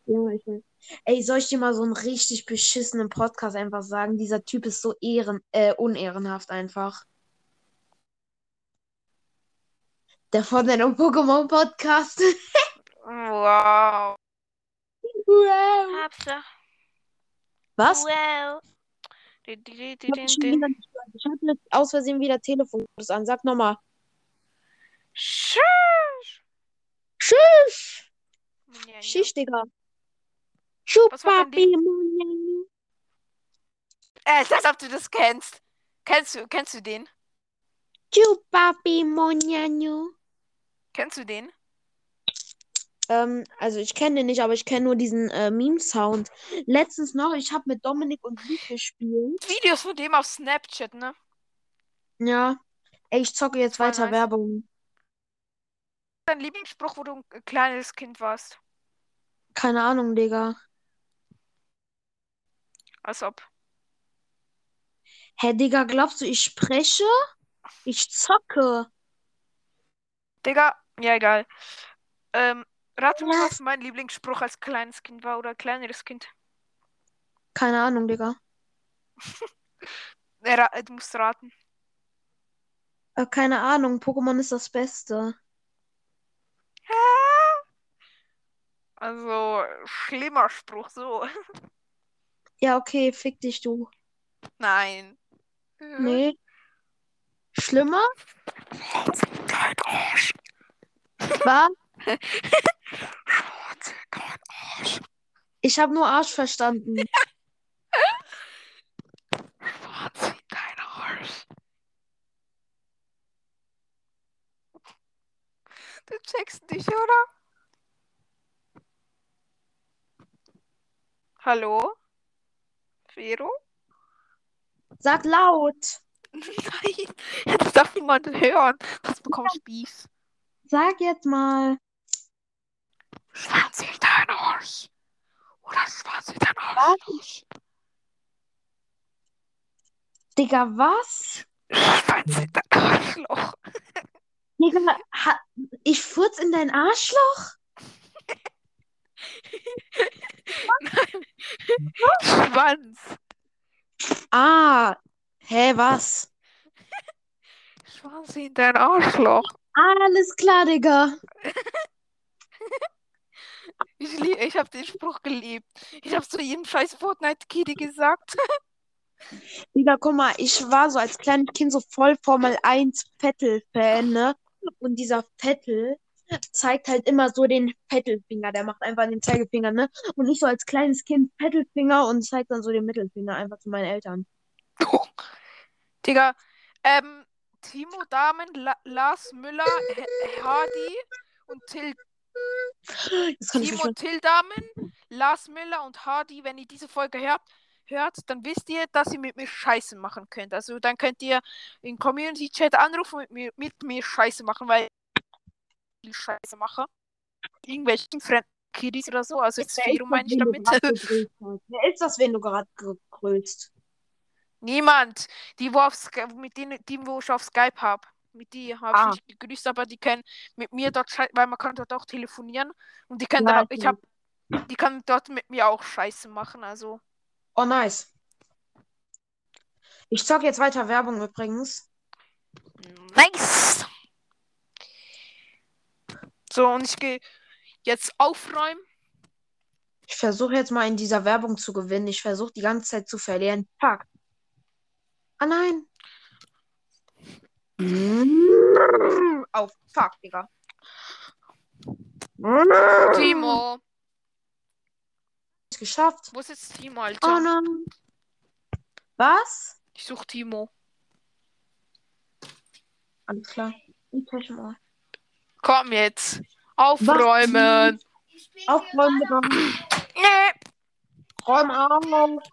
Ja, ich weiß. Ey, soll ich dir mal so einen richtig beschissenen Podcast einfach sagen? Dieser Typ ist so ehren, äh, unehrenhaft einfach. Der Fortnite und Pokémon Podcast. Wow. Wow. Hab's Was? Wow. Ich hab jetzt aus Versehen wieder Telefon an. Sag nochmal. Tschüss. Tschüss. Schicht, Digga. Was war dein Chupapi. Äh, als ob du das kennst. Kennst du, kennst du den? Chupapi Monjanu. Kennst du den? Ähm, also ich kenne den nicht, aber ich kenne nur diesen äh, Meme-Sound. Letztens noch, ich habe mit Dominik und Luke gespielt. Videos von dem auf Snapchat, ne? Ja. Ey, ich zocke jetzt weiter nice. Werbung. Dein Lieblingsspruch, wo du ein kleines Kind warst. Keine Ahnung, Digga. Als ob. Hä, Digga, glaubst du, ich spreche? Ich zocke. Digga, ja, egal. Ähm, rate mal, was mein Lieblingsspruch als kleines Kind war oder kleineres Kind. Keine Ahnung, Digga. Äh, äh, du musst raten. Äh, keine Ahnung, Pokémon ist das Beste. Also, schlimmer Spruch, so. Ja, okay, fick dich, du. Nein. Nee. Schlimmer? Was? Schwarze, kein Arsch. Ich habe nur Arsch verstanden. Schwarze, kein Arsch. Du checkst dich, oder? Hallo? Vero? Sag laut. Nein, das darf niemand hören. Das bekommst Beef. Sag jetzt mal. Schwanz in dein Arsch. Oder Schwanz in dein Arsch. Digga, was? Schwanz in dein Arschloch. Digga, ich furz in dein Arschloch? Schwanz. Ah. Hä, was? Schwanz in dein Arschloch. Alles klar, Digga. Ich habe den Spruch geliebt. Ich habe zu jedem scheiß Fortnite-Kiddy gesagt. Digga, guck mal, ich war so als kleines Kind so voll Formel 1 Vettel-Fan, ne? Und dieser Vettel zeigt halt immer so den Vettelfinger. Der macht einfach den Zeigefinger, ne? Und ich so als kleines Kind Vettelfinger und zeigt dann so den Mittelfinger einfach zu meinen Eltern. Digga, ähm, Timo Damen, La Lars Müller, H Hardy und Till. Das kann ich mir Timo schon. Till Damen, Lars Müller und Hardy, wenn ihr diese Folge hört, hört, dann wisst ihr, dass ihr mit mir Scheiße machen könnt. Also dann könnt ihr in Community Chat anrufen und mit mir, mit mir Scheiße machen, weil ich Scheiße mache. Irgendwelchen fremden Kiddies oder so. Also jetzt Wer ist Firo meine das, ich wen du damit. Wer ist das, wen du gerade gegrüßt? Niemand. Die, wo auf Sky mit denen, die, wo ich auf Skype habe. Mit die habe Ah. ich nicht gegrüßt, aber die können mit mir dort, weil man kann dort auch telefonieren. Und die können Ja, dann ich habe, die können dort mit mir auch Scheiße machen. Also, Oh, nice. Ich zock jetzt weiter Werbung übrigens. nice. So, und ich gehe jetzt aufräumen. Ich versuche jetzt mal in dieser Werbung zu gewinnen. Ich versuche die ganze Zeit zu verlieren. Fuck. Ah nein. Oh, fuck, Digga. Timo. Ist geschafft. Wo ist jetzt Timo, Oh Alter? nein. Was? Ich suche Timo. Alles klar. Ich mal. Komm jetzt. Aufräumen. Aufräumen, Digga. Nee. Räum auf.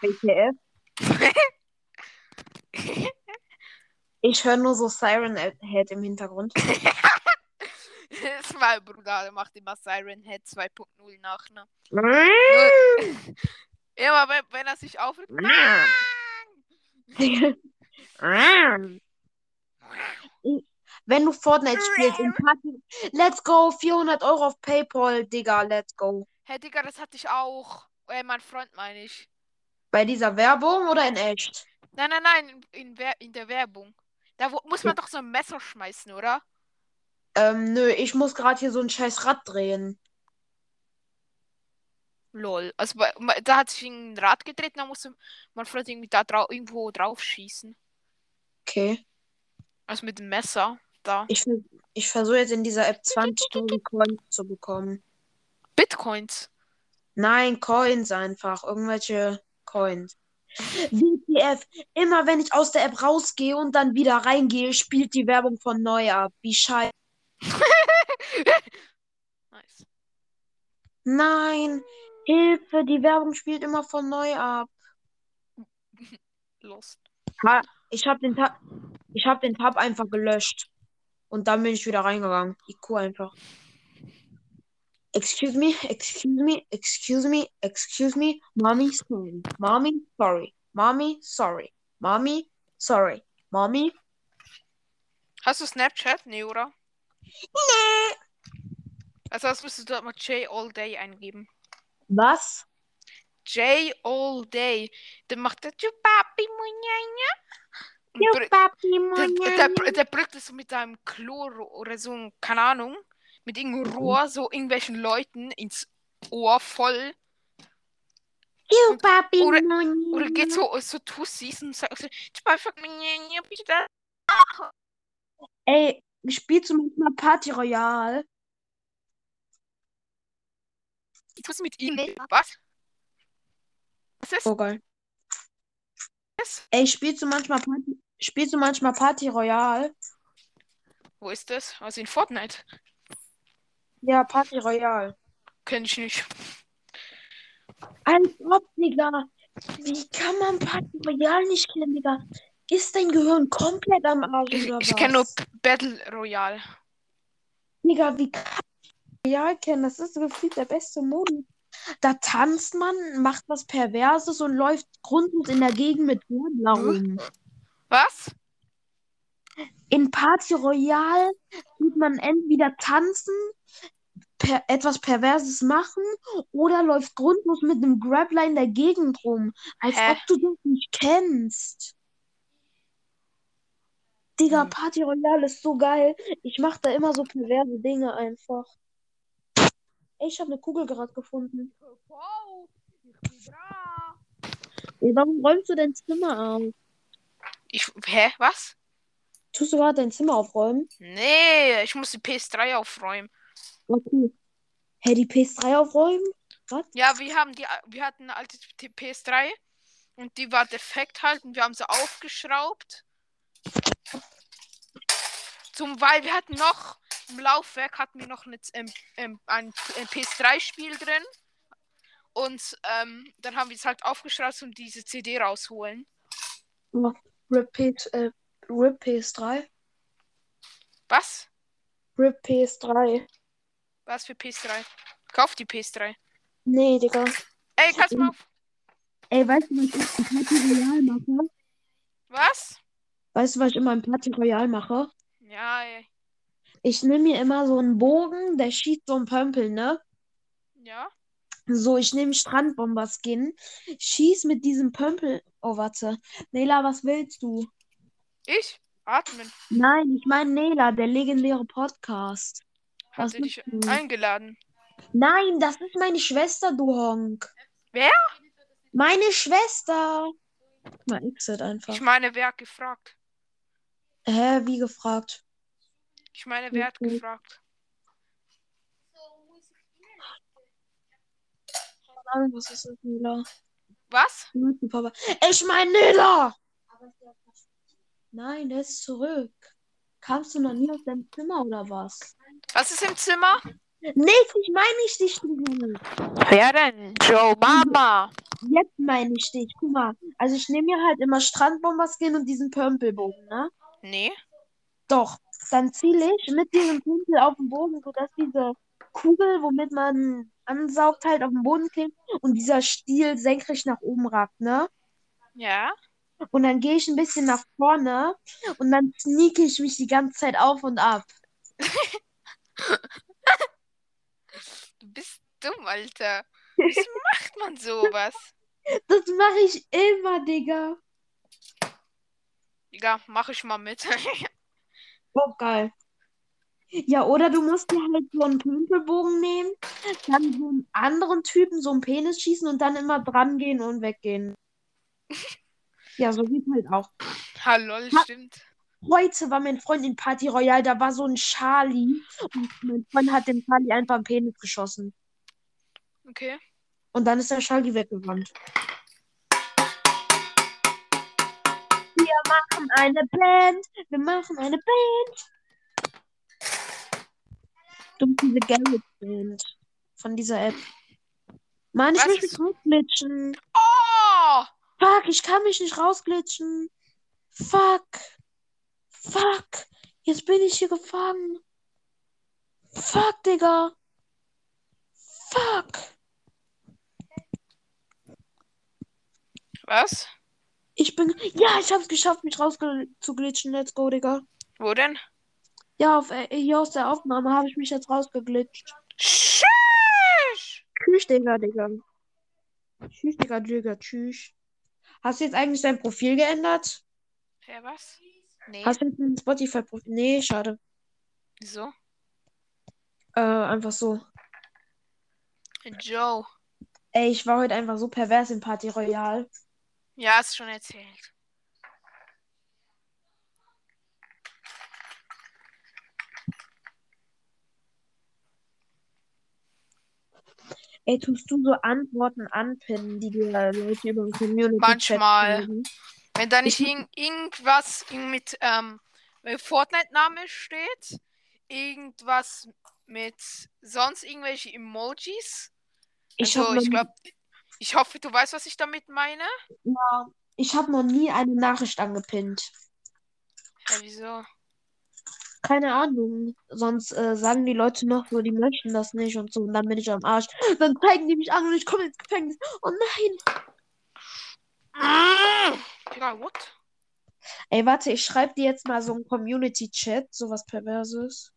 WTF? Ich höre nur so Siren Head im Hintergrund. Mein Bruder, der macht immer Siren Head 2.0 nach, ne? Immer wenn, wenn er sich aufregt. Wenn du Fortnite spielst in Party, let's go, 400 Euro auf PayPal, Digga, let's go. Hey Digga, das hatte ich auch. Äh, mein Freund meine ich. Bei dieser Werbung oder in echt? Nein, nein, nein, in, Wer- in der Werbung. Da wo, muss man doch so ein Messer schmeißen, oder? Ähm, nö, ich muss gerade hier so ein scheiß Rad drehen. Lol. Also da hat sich ein Rad gedreht, da musste mein Freund irgendwie da drau irgendwo drauf schießen. Okay. Also mit dem Messer. Da. Ich, ich versuche jetzt in dieser App 20.000 Coins zu bekommen. Bitcoins. Nein, Coins einfach. Irgendwelche Coins. WTF. Immer wenn ich aus der App rausgehe und dann wieder reingehe, spielt die Werbung von neu ab. Wie scheiße. Nice. Nein. Hilfe, die Werbung spielt immer von neu ab. Los. Ha, ich habe den Tab, ich habe den Tab einfach gelöscht. Und dann bin ich wieder reingegangen. IQ einfach. Excuse me, excuse me, excuse me, excuse me. Mommy, sorry. Mommy, sorry. Mommy, sorry. Mommy, sorry. Mommy. Hast du Snapchat? Nee, oder? Nee. Also das müsstest du dort mal J All Day eingeben. Was? J All Day. Der macht der Papi Munjanja. Und Jo, br- Papi, Der, der, der, brüllt das so mit einem Chlor oder so, keine Ahnung, mit irgendeinem Rohr so irgendwelchen Leuten ins Ohr voll. Papi, oder-. Oder geht so, so Tussis und sagt so. Ey, spielst du manchmal Party Royale? Tussi mit ihnen. Was? Was ist Oh, geil. das? Ey, spielst du manchmal Party, spielst du manchmal Party Royale? Wo ist das? Also in Fortnite. Ja, Party Royale. Kenn ich nicht. Als ob, Digga. Wie kann man Party Royale nicht kennen, Digga? Ist dein Gehirn komplett am Arsch Ich, ich kenne nur Battle Royale. Digga, wie kann man Royale kennen? Das ist gefühlt der beste Modus. Da tanzt man, macht was Perverses und läuft grundlos in der Gegend mit rum. Was? In Party Royale tut man entweder tanzen, per etwas Perverses machen oder läuft grundlos mit einem Grappler in der Gegend rum. Als Hä? ob du das nicht kennst. Digga, Hm. Party Royale ist so geil. Ich mach da immer so perverse Dinge einfach. Ich habe eine Kugel gerade gefunden. Wow, ich bin da. Ey, warum räumst du dein Zimmer auf? Ich, hä, was? Tust du gerade dein Zimmer aufräumen? Nee, ich muss die PS3 aufräumen. Okay. Hä, die PS3 aufräumen? Was? Ja, wir haben die, wir hatten eine alte T- PS3 und die war defekt halt und wir haben sie aufgeschraubt. Zum, weil wir hatten noch im Laufwerk hatten wir noch eine, ähm, ähm, ein, ein PS3-Spiel drin. Und ähm, dann haben wir es halt aufgeschraubt und diese CD rausholen. RIP, PS, äh, RIP PS3? Was? RIP PS3. Was für PS3? Kauf die PS3. Nee, Digga. Ey, kannst du mal auf. Ey, weißt du, was ich im Party Royale mache? Was? Weißt du, was ich immer im Party Royale mache? Ja, ey. Ich nehme mir immer so einen Bogen, der schießt so einen Pömpel, ne? Ja. So, ich nehme Strandbomber-Skin, schieß mit diesem Pömpel. Oh, warte. Nela, was willst du? Ich? Atmen. Nein, ich meine Nela, der legendäre Podcast. Was Hatte dich du? eingeladen. Nein, das ist meine Schwester, du Honk. Wer? Meine Schwester. Mal exit einfach. Ich meine, wer hat gefragt? Hä, wie gefragt? Ich meine, wer hat gefragt? Keine Ahnung, was ist das, Nela? Was? Ich meine Nela! Nein, der ist zurück. Kamst du noch nie aus deinem Zimmer oder was? Was ist im Zimmer? Nichts, ich meine nicht dich. Wer denn? Joe Mama. Jetzt meine ich dich. Guck mal. Also ich nehme mir halt immer Strandbomber-Skin und diesen Pömpelbogen, ne? Nee. Doch. Dann ziele ich mit diesem Pömpel auf den Boden, sodass diese Kugel, womit man ansaugt, halt auf den Boden klebt und dieser Stiel senkrecht nach oben ragt, ne? Ja. Und dann gehe ich ein bisschen nach vorne und dann sneake ich mich die ganze Zeit auf und ab. Du bist dumm, Alter. Wieso macht man sowas? Das mache ich immer, Digga. Digga, mach ich mal mit. Oh, geil. Ja, oder du musst dir halt so einen Pömpelbogen nehmen, dann so einen anderen Typen, so einen Penis schießen und dann immer dran gehen und weggehen. Ja, so geht halt auch. Hallo, Ha- stimmt. Heute war mein Freund in Party Royale, da war so ein Charlie und mein Freund hat dem Charlie einfach einen Penis geschossen. Okay. Und dann ist der Charlie weggerannt. Wir machen eine Band. Wir machen eine Band. Du bist diese Garrett Band von dieser App. Mann, ich Was will mich rausglitschen. Oh! Fuck, ich kann mich nicht rausglitschen. Fuck. Fuck. Jetzt bin ich hier gefangen. Fuck, Digga. Fuck. Was? Ich bin. Ja, ich hab's geschafft, mich rauszuglitschen. Let's go, Digga. Wo denn? Ja, auf, äh, hier aus der Aufnahme habe ich mich jetzt rausgeglitscht. Tschüss! Tschüss, Digga, Digga. Tschüss, Digga, Digga, tschüss. Hast du jetzt eigentlich dein Profil geändert? Hä, was? Nee. Hast du jetzt ein Spotify-Profil? Nee, schade. Wieso? Äh, einfach so. Joe. Ey, ich war heute einfach so pervers in Party Royale. Ja, hast schon erzählt. Ey, tust du so Antworten anpinnen, die dir Leute über den Community Manchmal. Wenn da nicht irg irgendwas irgend mit ähm, Fortnite-Name steht, irgendwas mit sonst irgendwelche Emojis. Ich Also, habe ich glaube, ich hoffe, du weißt, was ich damit meine. ich hab noch nie eine Nachricht angepinnt. Ja, wieso? Keine Ahnung. Sonst äh, sagen die Leute noch so, die möchten das nicht und so. Und dann bin ich am Arsch. Dann zeigen die mich an und ich komme ins Gefängnis. Oh nein. Digga, what? Ey, warte, ich schreibe dir jetzt mal so einen Community-Chat, sowas Perverses.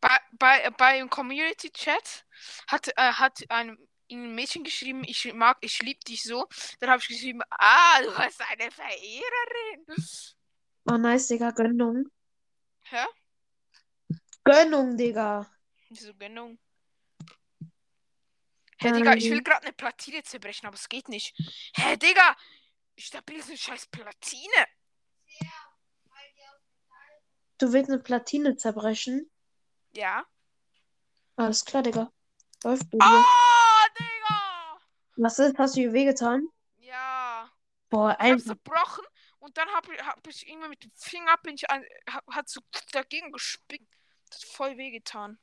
Bei, bei, bei im Community Chat hat, äh, hat ein ein Mädchen geschrieben, ich mag, ich lieb dich so. Dann habe ich geschrieben, ah, du hast eine Verehrerin. Oh, nice, Digga. Gönnung. Hä? Gönnung, Digga. Wieso Gönnung? Hä, Digga, ich will gerade eine Platine zerbrechen, aber es geht nicht. Hä, Digga, stabil ist eine scheiß Platine. Du willst eine Platine zerbrechen? Ja. Alles klar, Digga. Läuft bei dir. Ah, Digga! Was ist? Hast du ihr wehgetan? Ja. Boah, einfach. zerbrochen und dann hab, ich- hab ich irgendwie mit dem Finger bin ich an, hab, hat so dagegen gespickt. Das hat voll wehgetan.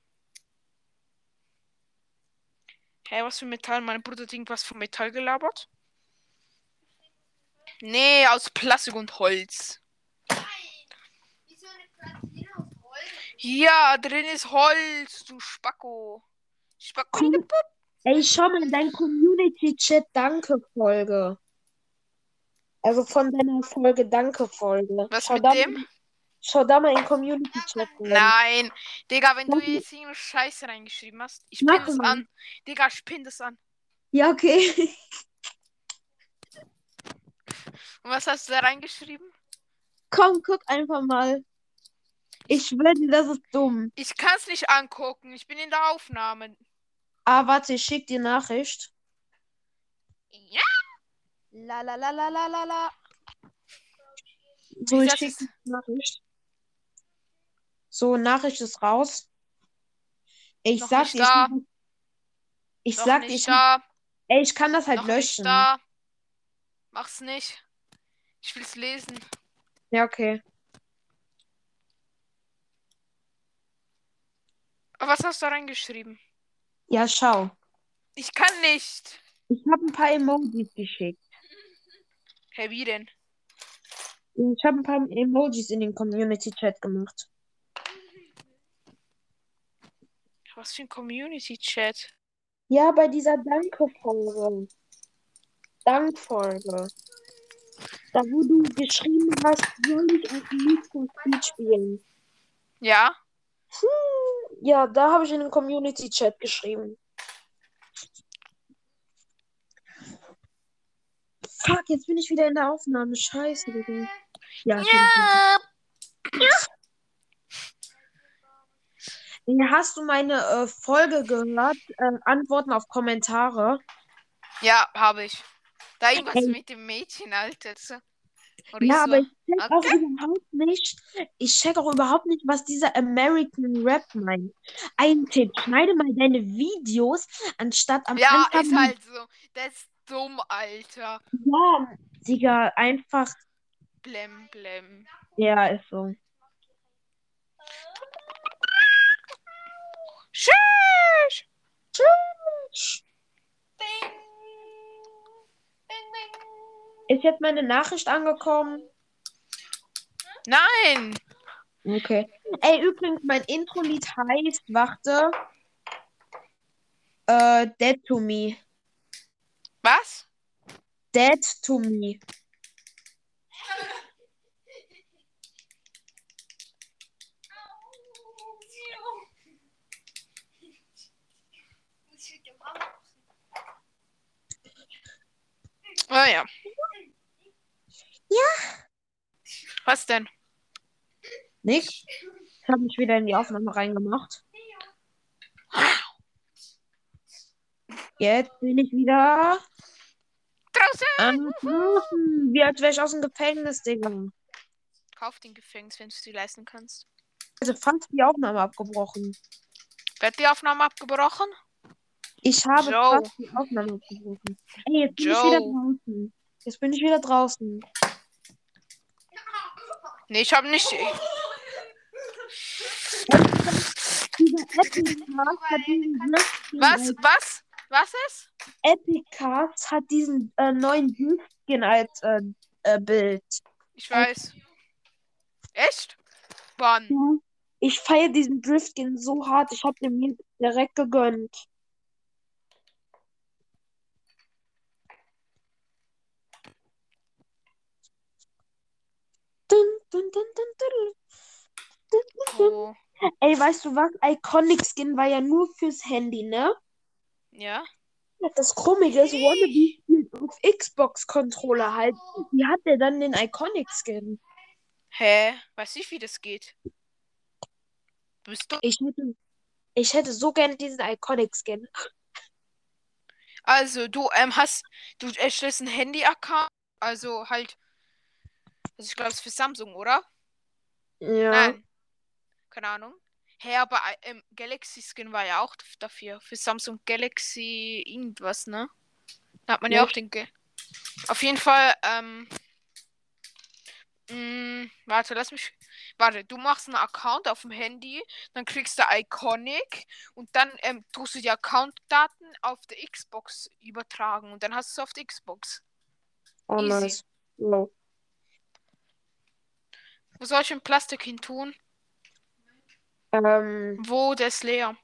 Hä, was für Metall? Mein Bruder hat irgendwas von Metall gelabert? Nee, aus Plastik und Holz. Wieso eine Platine aus Holz? Ja, drin ist Holz, du Spacko. Spacko. Ey, schau mal in dein Community-Chat Danke-Folge. Also von deiner Folge Danke-Folge. Was schau mit dem? Schau da mal in Community-Chat rein. Nein, Digga, wenn du jetzt irgendeine Scheiße reingeschrieben hast, ich pin das an. Digga, ich pin das an. Ja, okay. Und was hast du da reingeschrieben? Komm, guck einfach mal. Ich schwöre dir, das ist dumm. Ich kann's nicht angucken. Ich bin in der Aufnahme. Ah, warte, ich schick dir Nachricht. Ja. La la la la la la la. So, ich schick dir Nachricht. So, Nachricht ist raus. Ich Noch sag nicht dir, da. ich Noch sag dir, nicht ich, da. ey, ich kann das halt noch nicht löschen. da. Mach's nicht. Ich will's lesen. Ja, okay. Aber was hast du da reingeschrieben? Ja, schau. Ich kann nicht. Ich habe ein paar Emojis geschickt. Hä, wie denn? Ich habe ein paar Emojis in den Community-Chat gemacht. Was für ein Community-Chat. Ja, bei dieser Danke-Folge. Dankfolge. Da, wo du geschrieben hast, soll ich ein Lied spielen. Ja? Ja, da habe ich in den Community-Chat geschrieben. Fuck, jetzt bin ich wieder in der Aufnahme. Scheiße, Digga. Ja, Ja. Ja, Hast du meine äh, Folge gehört? Äh, Antworten auf Kommentare. Ja, habe ich. Da irgendwas Ey. mit dem Mädchen, Alter. So. Oder Ja, aber ich check auch überhaupt nicht. Ich check auch überhaupt nicht, was dieser American Rap meint. Ein Tipp, schneide mal deine Videos, anstatt am Ja, Anfang. ist halt so. Das ist dumm, Alter. Ja, Digga, einfach. Blem, blem. Ja, ist so. Tschüss. Ding. Ding, ding. Ist jetzt meine Nachricht angekommen? Nein. Okay. Ey, übrigens, mein Intro-Lied heißt, warte. Äh, Dead to Me. Was? Dead to Me. Oh ja. Ja. Was denn? Nix. Ich habe mich wieder in die Aufnahme reingemacht. Jetzt bin ich wieder Draußen. Flughafen. Wie als wäre ich aus dem Gefängnis, Digga. Kauf den Gefängnis, wenn du es dir leisten kannst. Also fast die Aufnahme abgebrochen. Wird die Aufnahme abgebrochen? Ich habe Joe. fast die Aufnahme abgebrochen. Ey, jetzt bin ich Joe. wieder draußen. Jetzt bin ich wieder draußen. Nee, ich habe nicht. Was? Was? Was ist? Epic Cast hat diesen äh, neuen Blueskin als äh, äh, Bild. Ich weiß. Echt? Wann? Ja. Ich feiere diesen Driftskin so hart. Ich habe den mir direkt gegönnt. Dun, dun, dun, dun, dun. Dun, dun, dun. Oh. Ey, weißt du was? Iconic Skin war ja nur fürs Handy, ne? Ja? Das Komische ist, Wannabe spielt auf Xbox-Controller halt. Wie hat der dann den Iconic-Skin? Hä? Weiß nicht, wie das geht. Bist du? Ich hätte, ich hätte so gerne diesen Iconic-Skin. Also, du ähm, hast, du erstellst ein Handy-Account, also halt, also ich glaube, es ist für Samsung, oder? Ja. Nein. Keine Ahnung. Hä, aber äh, ähm, Galaxy Skin war ja auch daf- dafür. Für Samsung Galaxy irgendwas, ne? Da hat man ja auch Echt? den. Ge Auf jeden Fall, ähm. mh, warte, lass mich. Warte, du machst einen Account auf dem Handy, dann kriegst du Iconic und dann ähm, tust du die Accountdaten auf der Xbox übertragen und dann hast du es auf der Xbox. Oh, Easy. nice. Ja. Wo soll ich ein Plastik hin tun? Ähm, Wo, der ist leer.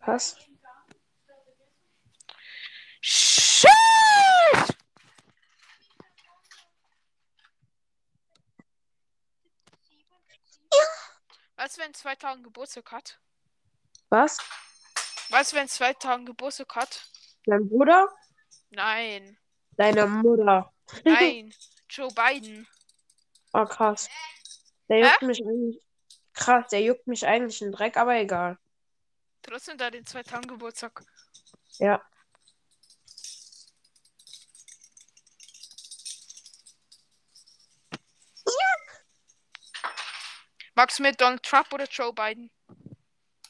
was? Shit! Weißt du, wenn zwei Tagen Geburtstag hat? Was? Weißt du, wenn zwei Tagen Geburtstag hat? Dein Bruder? Nein. Deine Mutter. Nein. Joe Biden. Oh, krass. Der juckt mich eigentlich. Krass, der juckt mich eigentlich ein Dreck, aber egal. Trotzdem da den zwei Tagen Geburtstag. Ja. Magst du mit Donald Trump oder Joe Biden?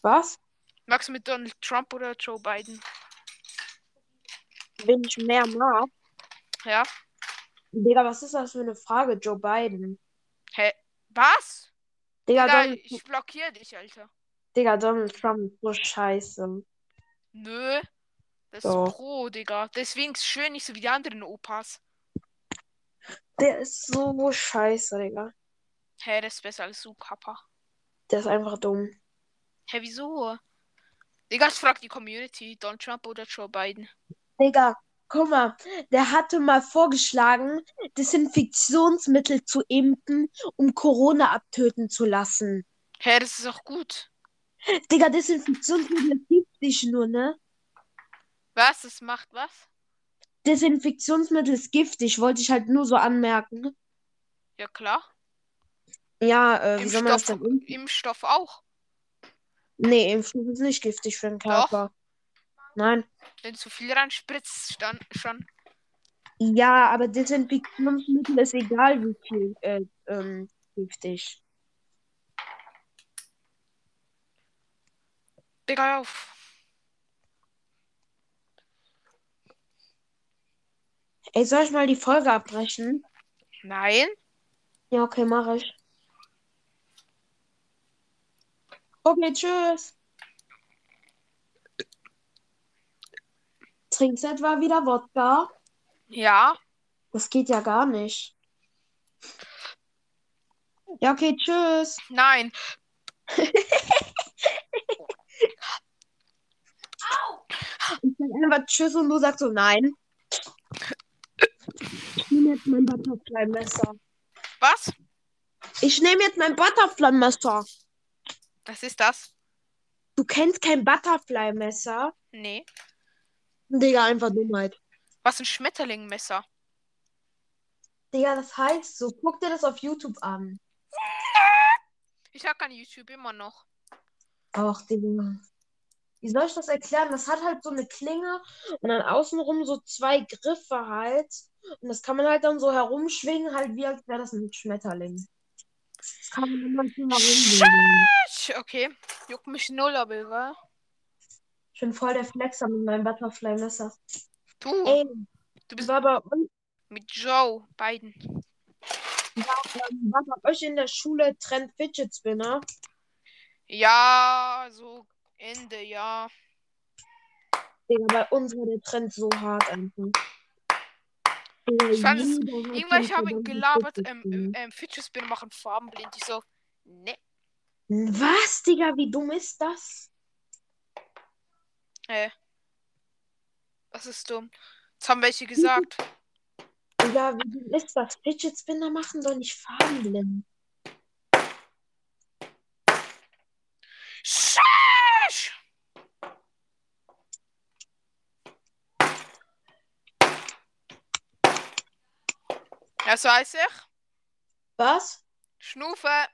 Was? Magst du mit Donald Trump oder Joe Biden? Wenn ich mehr mag? Ja? Digga, was ist das für eine Frage, Joe Biden? Hä? Was? Digga, Digga, Donald, ich blockiere dich, Alter. Digga, Donald Trump ist so scheiße. Nö. Das Doch. ist Pro, Digga. Deswegen ist schön nicht so wie die anderen Opas. Der ist so scheiße, Digga. Hä, das ist besser als du, Kappa. Der ist einfach dumm. Hä, wieso? Digga, ich frag die Community. Donald Trump oder Joe Biden? Digga, guck mal, der hatte mal vorgeschlagen, Desinfektionsmittel zu impfen, um Corona abtöten zu lassen. Hä, das ist auch gut. Digga, Desinfektionsmittel ist giftig nur, ne? Was? Das macht was? Desinfektionsmittel ist giftig, wollte ich halt nur so anmerken. Ja, klar. Ja, äh, wie soll man das denn impfen? Impfstoff auch. Nee, Impfstoff ist nicht giftig für den Körper. Nein. Wenn du zu viel reinspritzt, dann schon. Ja, aber Desinfektionsmittel ist egal, wie viel äh, ähm, giftig. Digga, auf. Ey, soll ich mal die Folge abbrechen? Nein. Ja, okay, mache ich. Okay, tschüss. Trinkst du etwa wieder Wodka? Ja. Das geht ja gar nicht. Ja, okay, tschüss. Nein. Ich sag einfach tschüss und du sagst so nein. Ich nehme jetzt mein Butterfly-Messer. Was? Ich nehme jetzt mein Butterfly-Messer. Was ist das? Du kennst kein Butterfly-Messer? Nee. Digga, einfach Dummheit. Was ein Schmetterlingmesser? Digga, das heißt so. Guck dir das auf YouTube an. Ich hab kein YouTube immer noch. Ach, Digga. Wie soll ich das erklären? Das hat halt so eine Klinge und dann außenrum so zwei Griffe halt. Und das kann man halt dann so herumschwingen, halt wie als wäre das ein Schmetterling. Das kann man immer so herumschwingen. Okay. Juckt mich null, aber? Ich bin voll der Flexer mit meinem Butterfly-Messer. Du. Ey, Du bist uns, mit Joe Biden. war bei euch in der Schule Trend Fidget Spinner? Ja, so Ende, ja. Digga, bei uns war der Trend so hart einfach. Ich fand es- jeder hat Irgendwann, ich so habe verdammte gelabert, ähm, Spinner. ähm, Fidget Spinner machen farbenblind. Ich so, ne. Was, Digga, wie dumm ist das? Hä? Hey. Das ist dumm. Jetzt haben welche gesagt. Ja, wie du willst, was Fidget Spinner machen doch nicht farbenblind. Scheiße! Das weiß ich. Was? Schnufe.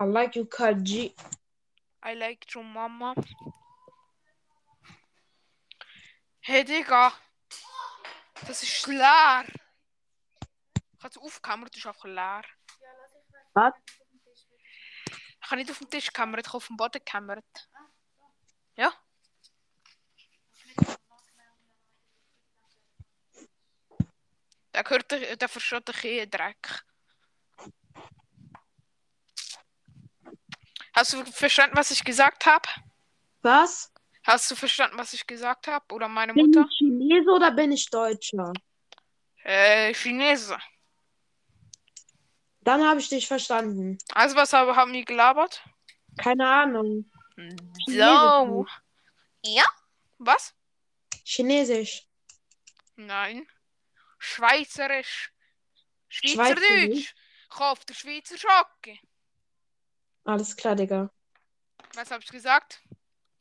I like you, Kaji. I like your mama. Hey, Digga. Das ist leer. Kannst du aufkammern, das ist einfach leer. Was? Ich kann nicht auf dem Tisch kammern, ich kann auf dem Boden kammern. Ja? Da gehört der, der versteht der Dreck. Hast du verstanden, was ich gesagt habe? Was? Hast du verstanden, was ich gesagt habe? Oder meine Bin Mutter? ich Chinese oder bin ich Deutscher? Äh, Chinese. Dann habe ich dich verstanden. Also, was haben, haben die gelabert? Keine Ahnung. So. Ja? Was? Chinesisch. Nein. Schweizerisch. Schweizerisch? Schweizerdeutsch. Kauf der Schweizer Schocke. Alles klar, Digga. Was hab ich gesagt?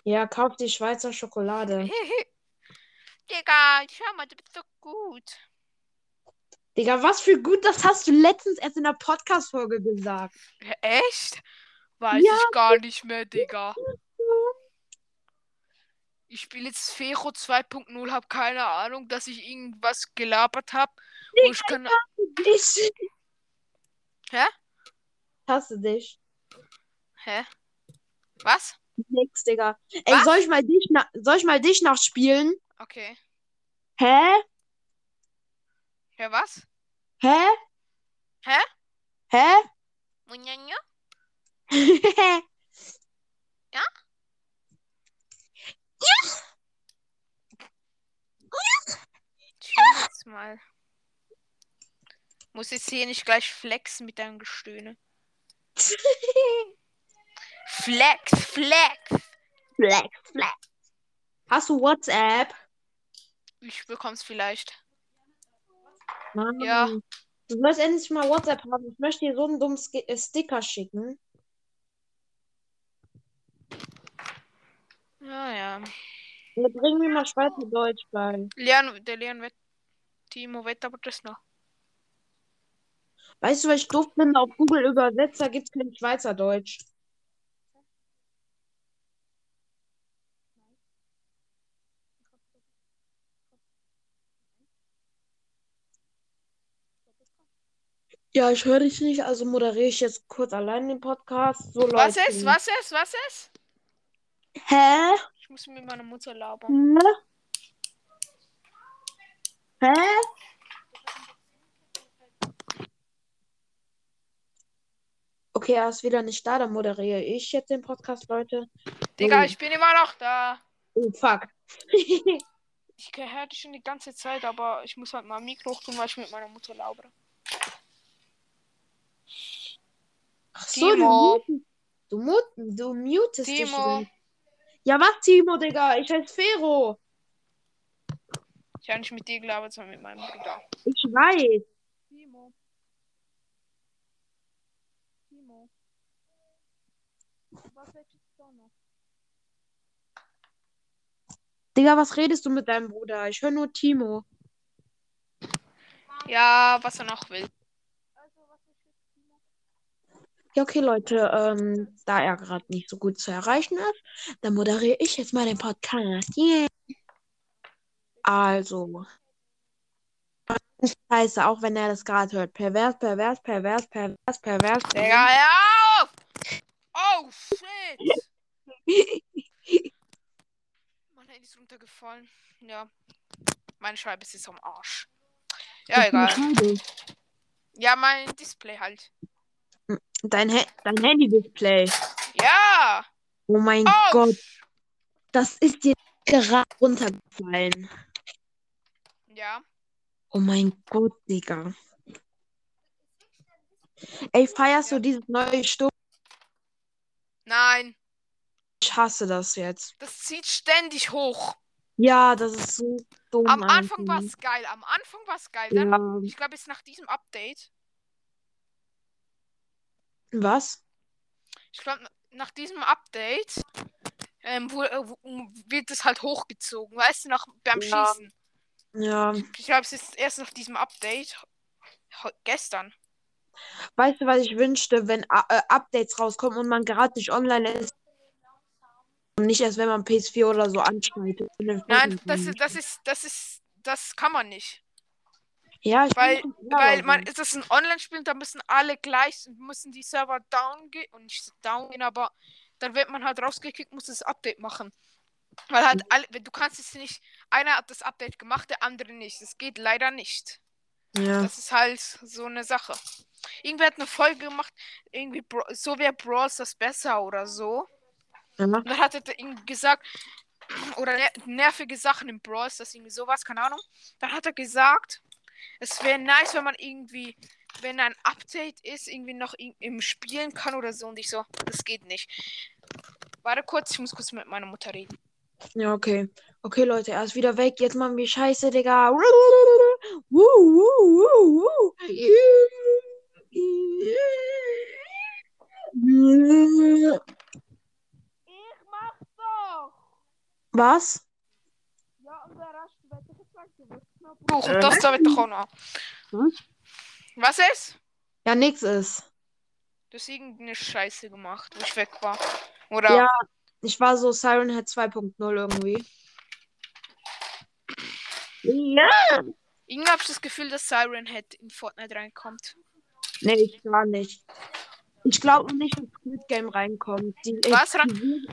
Ja, kauf die Schweizer Schokolade. Digga, schau mal, du bist so gut. Digga, was für gut, das hast du letztens erst in der Podcast-Folge gesagt. Echt? Weiß Ja. ich gar nicht mehr, Digga. Ich spiele jetzt Fero 2.0, hab keine Ahnung, dass ich irgendwas gelabert hab. Und ich kann. Ich Hä? hasse dich. Hä? Was? Nix, Digga. Ey, Was? soll ich mal dich, na soll ich mal dich nachspielen? Okay. Hä? Ja, was? Hä? Hä? Hä? Munjanja? Chill jetzt mal. Muss jetzt hier nicht gleich flexen mit deinem Gestöhne. Flex, flex. Flex, flex. Hast du WhatsApp? Ich bekomm's vielleicht. Mann. Ja. Du sollst endlich mal WhatsApp haben. Ich möchte dir so einen dummen äh, Sticker schicken. Ja, ja. Ja, bring mir mal Schweizerdeutsch bei. Leon, der Leon wird. Timo wird aber das noch. Weißt du, was ich doof finde? Auf Google Übersetzer gibt es kein Schweizerdeutsch. Ja, ich höre dich nicht, also moderiere ich jetzt kurz allein den Podcast. So, Was Leute. ist? Was ist? Was ist? Hä? Ich muss mit meiner Mutter labern. Hä? Hä? Okay, er ist wieder nicht da, dann moderiere ich jetzt den Podcast, Leute. Digga, Oh. ich bin immer noch da. Oh, fuck. Ich höre dich schon die ganze Zeit, aber ich muss halt mal Mikro hoch tun, weil ich mit meiner Mutter labere. Ach so, Timo. du, mut, du mutest dich. Timo. so. Ja, was, Timo, Digga? Ich heiße Fero. Ich habe nicht mit dir gelabert, sondern mit meinem Bruder. Ich weiß. Timo. Timo. Was willst du noch? Digga, was redest du mit deinem Bruder? Ich höre nur Timo. Ja, was er noch will. Ja, okay, Leute, ähm, da er gerade nicht so gut zu erreichen ist, dann moderiere ich jetzt mal den Podcast. Yeah. Also. Scheiße, auch wenn er das gerade hört. Pervers, pervers, pervers, pervers, pervers. Digga, ja auf! Oh, shit! Mein Handy ist runtergefallen. Ja. Meine Scheibe ist jetzt am Arsch. Ja, egal. Ja, mein Display halt. Dein, He dein Handy-Display. Ja! Oh mein Oh! Gott, das ist dir gerade runtergefallen. Ja. Oh mein Gott, Digga. Ey, feierst du dieses neue Stück? Nein, Ich hasse das jetzt. das zieht ständig hoch. Ja, das ist so dumm. Am Anfang war es geil. Am Anfang war es geil. Dann, Ja. ich glaube, jetzt nach diesem Update. Was? Ich glaube, nach diesem Update ähm, wo, äh, wo, wird es halt hochgezogen. Weißt du, nach, beim Ja. Schießen. Ja. Ich glaube, es ist erst nach diesem Update. Gestern. Weißt du, was ich wünschte, wenn A- äh, Updates rauskommen und man gerade nicht online ist? Und nicht erst, wenn man PS4 oder so dann Nein, das ist, das ist, das ist, das kann man nicht. Ja, ich Weil, weil man so. ist das ein Online-Spiel, da müssen alle gleich, müssen die Server down gehen und nicht down gehen, aber dann wird man halt rausgekickt, muss das Update machen. Weil halt alle, du kannst es nicht, einer hat das Update gemacht, der andere nicht. Das geht leider nicht. Ja. Das ist halt so eine Sache. Irgendwer hat eine Folge gemacht, irgendwie so wäre Brawl das besser oder so. ja. Und dann hat er irgendwie gesagt, oder ner nervige Sachen im Brawl, das irgendwie sowas, keine Ahnung. Dann hat er gesagt, es wäre nice, wenn man irgendwie, wenn ein Update ist, irgendwie noch in, im Spielen kann oder so. Und ich so, das geht nicht. Warte kurz, ich muss kurz mit meiner Mutter reden. Ja, okay. Okay, Leute, er ist wieder weg. Jetzt machen wir Scheiße, Digga. Wuh, wuh, wuh, wuh. Ich mach's doch! Was? Ja, und der Rest wird Buch, und das da wird doch auch noch. Was? Was ist? Ja, nix ist. Du hast irgendeine Scheiße gemacht, wo ich weg war. Oder? Ja. Ich war so Siren Head 2.0 irgendwie. Ja. Irgendwie habe ich das Gefühl, dass Siren Head in Fortnite reinkommt. Nee, ich gar nicht. Ich glaube nicht, dass Squid Game reinkommt. Die, Was die-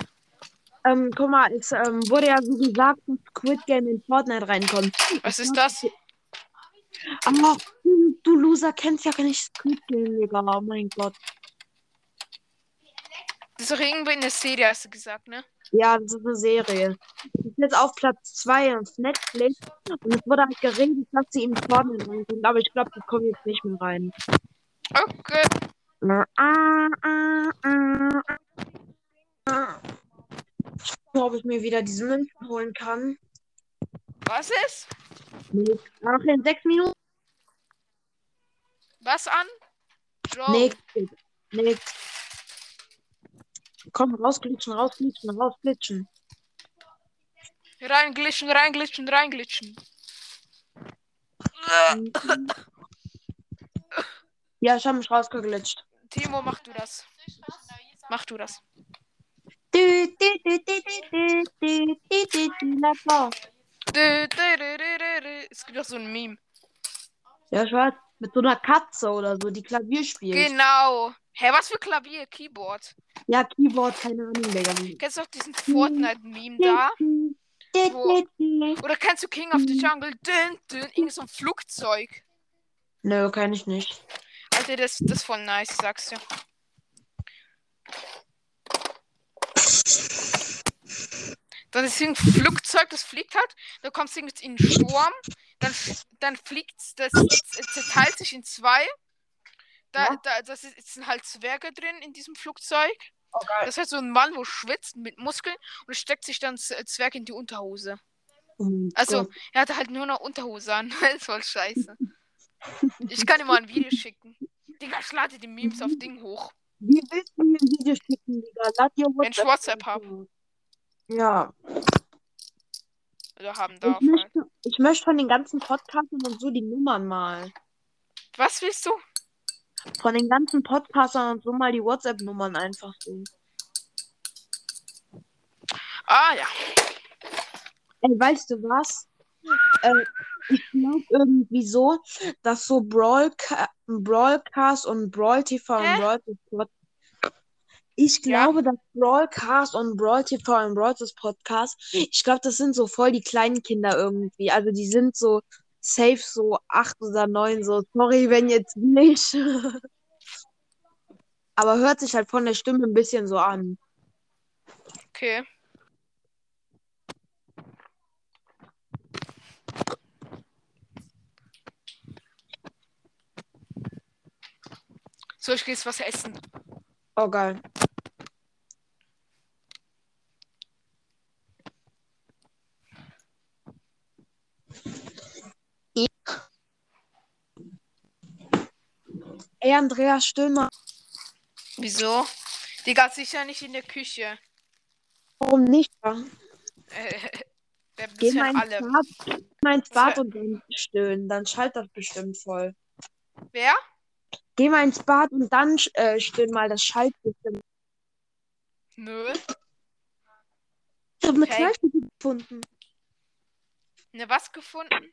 ähm, guck mal, es ähm, wurde ja so gesagt, dass Squid Game in Fortnite reinkommt. Was ist das? Aber du, Loser kennst ja gar nicht Squid Game, Digga. Oh mein Gott. Das ist doch irgendwie eine Serie, hast du gesagt, ne? Ja, das ist eine Serie. Die ist jetzt auf Platz 2 auf Netflix. Und es wurde halt geredet, dass sie in Fortnite reinkommt. Aber ich glaube, die kommen jetzt nicht mehr rein. Okay. Ah, ah, ah, ah, ob ich mir wieder diese Münzen holen kann. Was ist? Noch in sechs Minuten. Was an? Joe. Nix. Nix. Komm, rausglitschen, rausglitschen, rausglitschen. Reinglitschen, reinglitschen, reinglitschen. Ja, ich habe mich rausgeglitscht. Timo, mach du das. Mach du das. Du, du, du, du, du, du, du, du, du, Let's go. Dü, dü, dü, dü, dü, dü. Es gibt doch so ein Meme. Ja, ich weiß. Mit so einer Katze oder so, die Klavier spielt. Genau. Hä, was für Klavier? Keyboard. Ja, Keyboard, keine Ahnung, Digga. Kennst du auch diesen Fortnite-Meme da? Oder kennst du King of the Jungle? Dün, dün, irgend so ein Flugzeug. Nö, kann ich nicht. Alter, das, das ist voll nice, sagst du. Dann ist ein Flugzeug, das fliegt halt, da kommst du irgendwie in den Sturm, dann, dann fliegt das, zerteilt sich in zwei. Da, Ja. da, das ist, sind halt Zwerge drin in diesem Flugzeug. Oh, geil. Das ist halt so ein Mann, wo schwitzt mit Muskeln und steckt sich dann Z- Zwerg in die Unterhose. Oh Also, Gott. er hatte halt nur noch Unterhose an. Das ist voll scheiße. Ich kann dir mal ein Video schicken. Digga, ich lade die Memes auf Ding hoch. Wie willst du mir ein Video schicken, Digga? Lad dir Wenn ich WhatsApp hab. Ja. Oder haben Ich darf halt. möchte, ich möchte von den ganzen Podcastern und so die Nummern mal. Was willst du? Von den ganzen Podcastern und so mal die WhatsApp-Nummern einfach so. Ah ja. Ey, weißt du was? Äh, ich glaube irgendwie so, dass so Brawlca Brawlcast und Brawl TV und Hä? Brawl Ich Ja. glaube, dass Brawlcast und Brawl TV und Brawl Podcast, ich glaube, das sind so voll die kleinen Kinder irgendwie. Also die sind so safe so acht oder neun, so sorry, wenn jetzt nicht. Aber hört sich halt von der Stimme ein bisschen so an. Okay. So, ich gehe jetzt was essen. Oh, geil. Ey, Andreas, mal. Wieso? Digga, sicher nicht in der Küche. Warum nicht? Äh, Der Geh ins alle. Bad, Das Bad und dann stöhnen. Dann schallt das bestimmt voll. Wer? Geh mal ins Bad und dann äh, stöhnen mal. Das schallt bestimmt. Nö. Ich habe eine Okay. Knalltüte gefunden. Ne, was gefunden?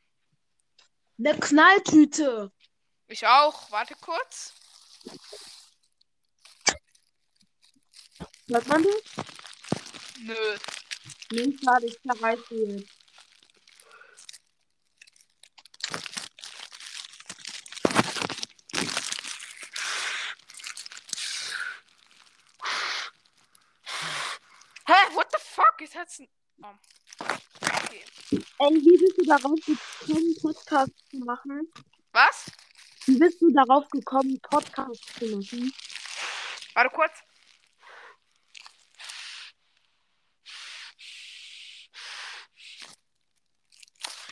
Eine Knalltüte. Ich auch. Warte kurz. Hört man das? Nö. Nee, schade, ich zerreiße die jetzt. Hä? What the ein. Oh. Okay. Ey, wie bist du darauf gekommen, Podcast zu machen? Was? Wie bist du darauf gekommen, Podcast zu machen? Warte kurz.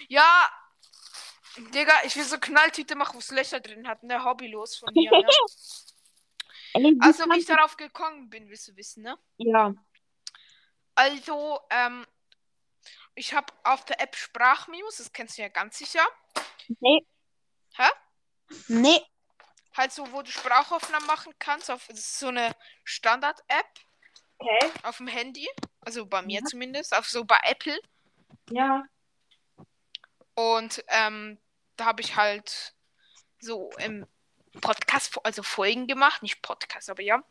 Ja. Digga, ich will so Knalltüte machen, wo es Löcher drin hat. Ne, hobbylos von mir, ne? Also, wie ich darauf gekommen bin, willst du wissen, ne? Ja. Also, ähm, ich habe auf der App Sprachmemos, das kennst du ja ganz sicher. Nee. Hä? Nee. Halt so, wo du Sprachaufnahmen machen kannst. Auf, das ist so eine Standard-App Okay. auf dem Handy. Also bei mir zumindest. Auf so bei Apple. Ja. Und ähm, da habe ich halt so im Podcast, also Folgen gemacht, nicht Podcast, aber ja.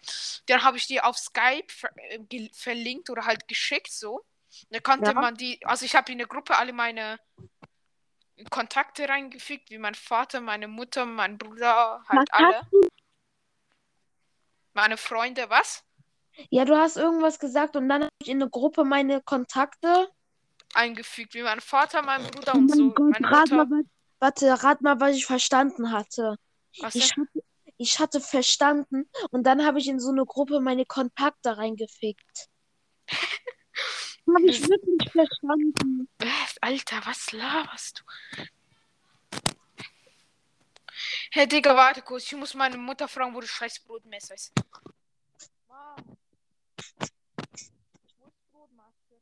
Dann habe ich die auf Skype ver äh, verlinkt oder halt geschickt so. Da konnte Ja. man die, also ich habe in der Gruppe alle meine Kontakte reingefügt, wie mein Vater, meine Mutter, mein Bruder, halt Was alle. Meine Freunde, was? Ja, du hast irgendwas gesagt und dann habe ich in eine Gruppe meine Kontakte. Eingefügt, wie mein Vater, mein Bruder Oh und mein so. Meine rat mal, Mutter. warte, rat mal, was ich verstanden hatte. Was Ich denn? hatte, ich hatte verstanden und dann habe ich in so eine Gruppe meine Kontakte reingefickt. Habe ich wirklich verstanden. Alter, was laberst du? Hey Digga, warte kurz. Ich muss meine Mutter fragen, wo das scheiß Brotmesser ist. Mom. Wo ist Brotmaske?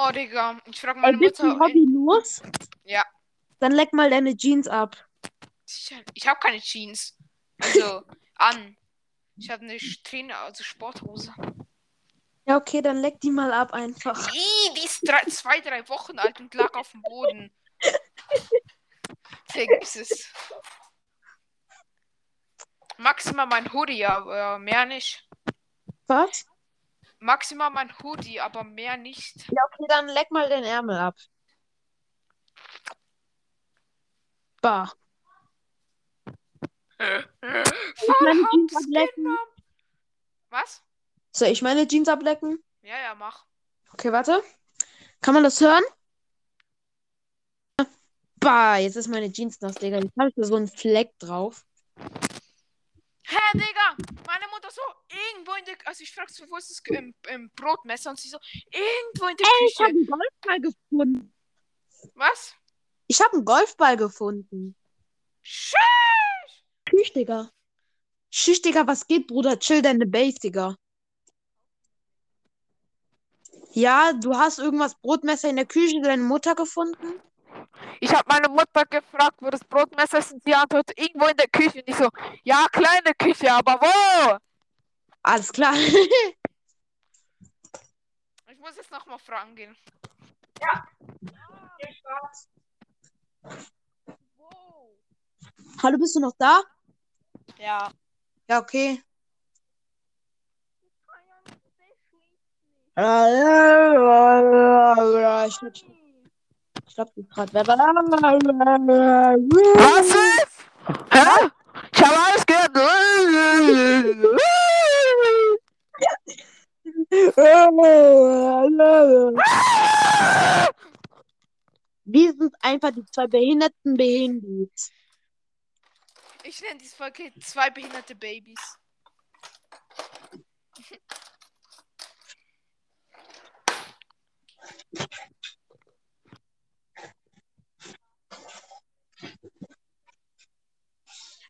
Oh, Digga. Ich frage Ey, meine bist du Mutter. in- hobbylos? Ja. Dann leck mal deine Jeans ab. Sicher- Ich habe keine Jeans. Also, an. Ich habe eine Trainer, also Sporthose. Ja, okay, dann leck die mal ab einfach. Ih, die ist drei, zwei, drei Wochen alt und lag auf dem Boden. Vergiss es. Maximal mein Hoodie, aber mehr nicht. Was? Maximal mein Hoodie, aber mehr nicht. Ja, okay, dann leck mal den Ärmel ab. Bah. Voll meine hops Jeans ablecken? Was? Soll ich meine Jeans ablecken? Ja, ja, mach. Okay, warte. Kann man das hören? Bah, jetzt ist meine Jeans nass, Digga. Jetzt habe ich da so einen Fleck drauf. Hä, Digga! Meine Mutter so, irgendwo in der... Also ich frag so, wo ist das im, im Brotmesser? Und sie so, irgendwo in der Ich habe Küche. einen Golfball gefunden. Was? Ich habe einen Golfball gefunden. Tschüss! Tschüss, Digga. Tschüss, Digga, was geht, Bruder? Chill deine Base, Digga. Ja, du hast irgendwas Brotmesser in der Küche deiner Mutter gefunden? Ich habe meine Mutter gefragt, wo das Brotmesser ist und sie antwortet irgendwo in der Küche. Und ich so, ja, kleine Küche, aber wo? Alles klar. Ich muss jetzt nochmal fragen gehen. Wow. Hallo, bist du noch da? Ja. Ja, okay. Ich glaub, ich glaub, die ist grad. Was ist? Hä? Ich habe alles gehört. Wir sind einfach die zwei behinderten Behindis. Ich nenne dieses Paket zwei behinderte Babys.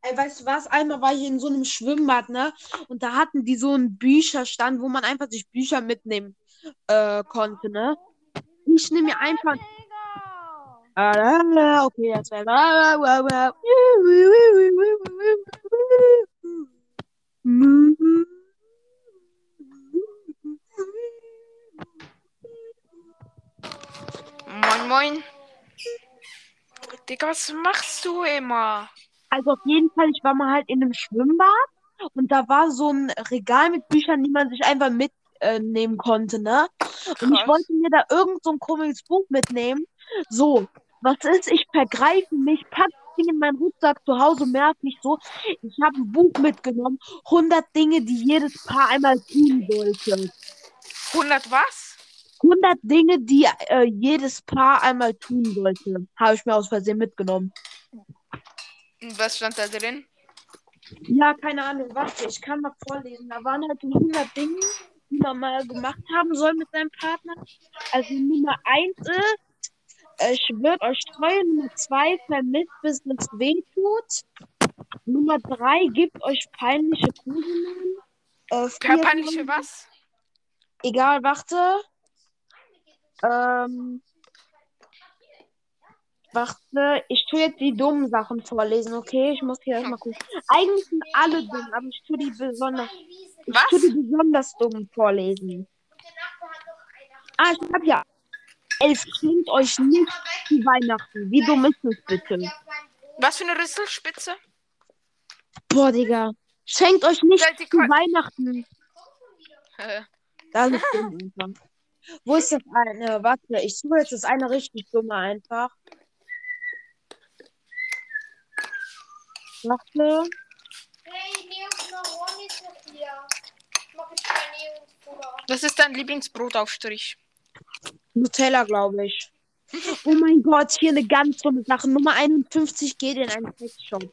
Ey, weißt du was? Einmal war ich in so einem Schwimmbad, ne? Und da hatten die so einen Bücherstand, wo man einfach sich Bücher mitnehmen äh, konnte, ne? Ich nehme mir einfach. Ah, Okay, das wäre. Moin, moin. Digga, was machst du immer? Also auf jeden Fall, ich war mal halt in einem Schwimmbad und da war so ein Regal mit Büchern, die man sich einfach mitnehmen konnte, ne? Und ich Krass. wollte mir da irgend so ein komisches Buch mitnehmen. So, was ist? Ich vergreife mich, pack Ding in meinen Rucksack zu Hause, merke mich so, ich habe ein Buch mitgenommen, 100 Dinge, die jedes Paar einmal tun sollte. 100 was? 100 Dinge, die äh, jedes Paar einmal tun sollte. Habe ich mir aus Versehen mitgenommen. Und Was stand da drin? Ja, keine Ahnung, warte, ich kann mal vorlesen. Da waren halt so 100 Dinge, die man mal gemacht haben soll mit seinem Partner. Also Nummer 1 ist, äh, schwört euch treu. Nummer 2, vermisst, bis es weh tut. Nummer 3, gibt euch peinliche Kosenamen. Äh, peinliche was? Egal, warte. Ähm. Warte, ich tue jetzt die dummen Sachen vorlesen, okay? Ich muss hier erstmal gucken. Eigentlich sind alle dumm, aber ich tue die besonders, ich Was? tue die besonders dummen vorlesen. Ah, ich hab ja. Elf schenkt euch nicht zu Weihnachten. Wie dumm ist das bitte? Was für eine Rüsselspitze? Boah, Digga. Schenkt euch nicht die zu Weihnachten. Äh, Das ist dumm. Wo ist das eine? Warte, ich suche jetzt das eine richtig dumme einfach. Warte. Hey, Neos, noch Ron ist noch hier. Mach ich bei Neos, Bruder. Was ist dein Lieblingsbrotaufstrich? Nutella, glaube ich. Oh mein Gott, hier eine ganz dumme Sache. Nummer 51 geht in einen Sexshop.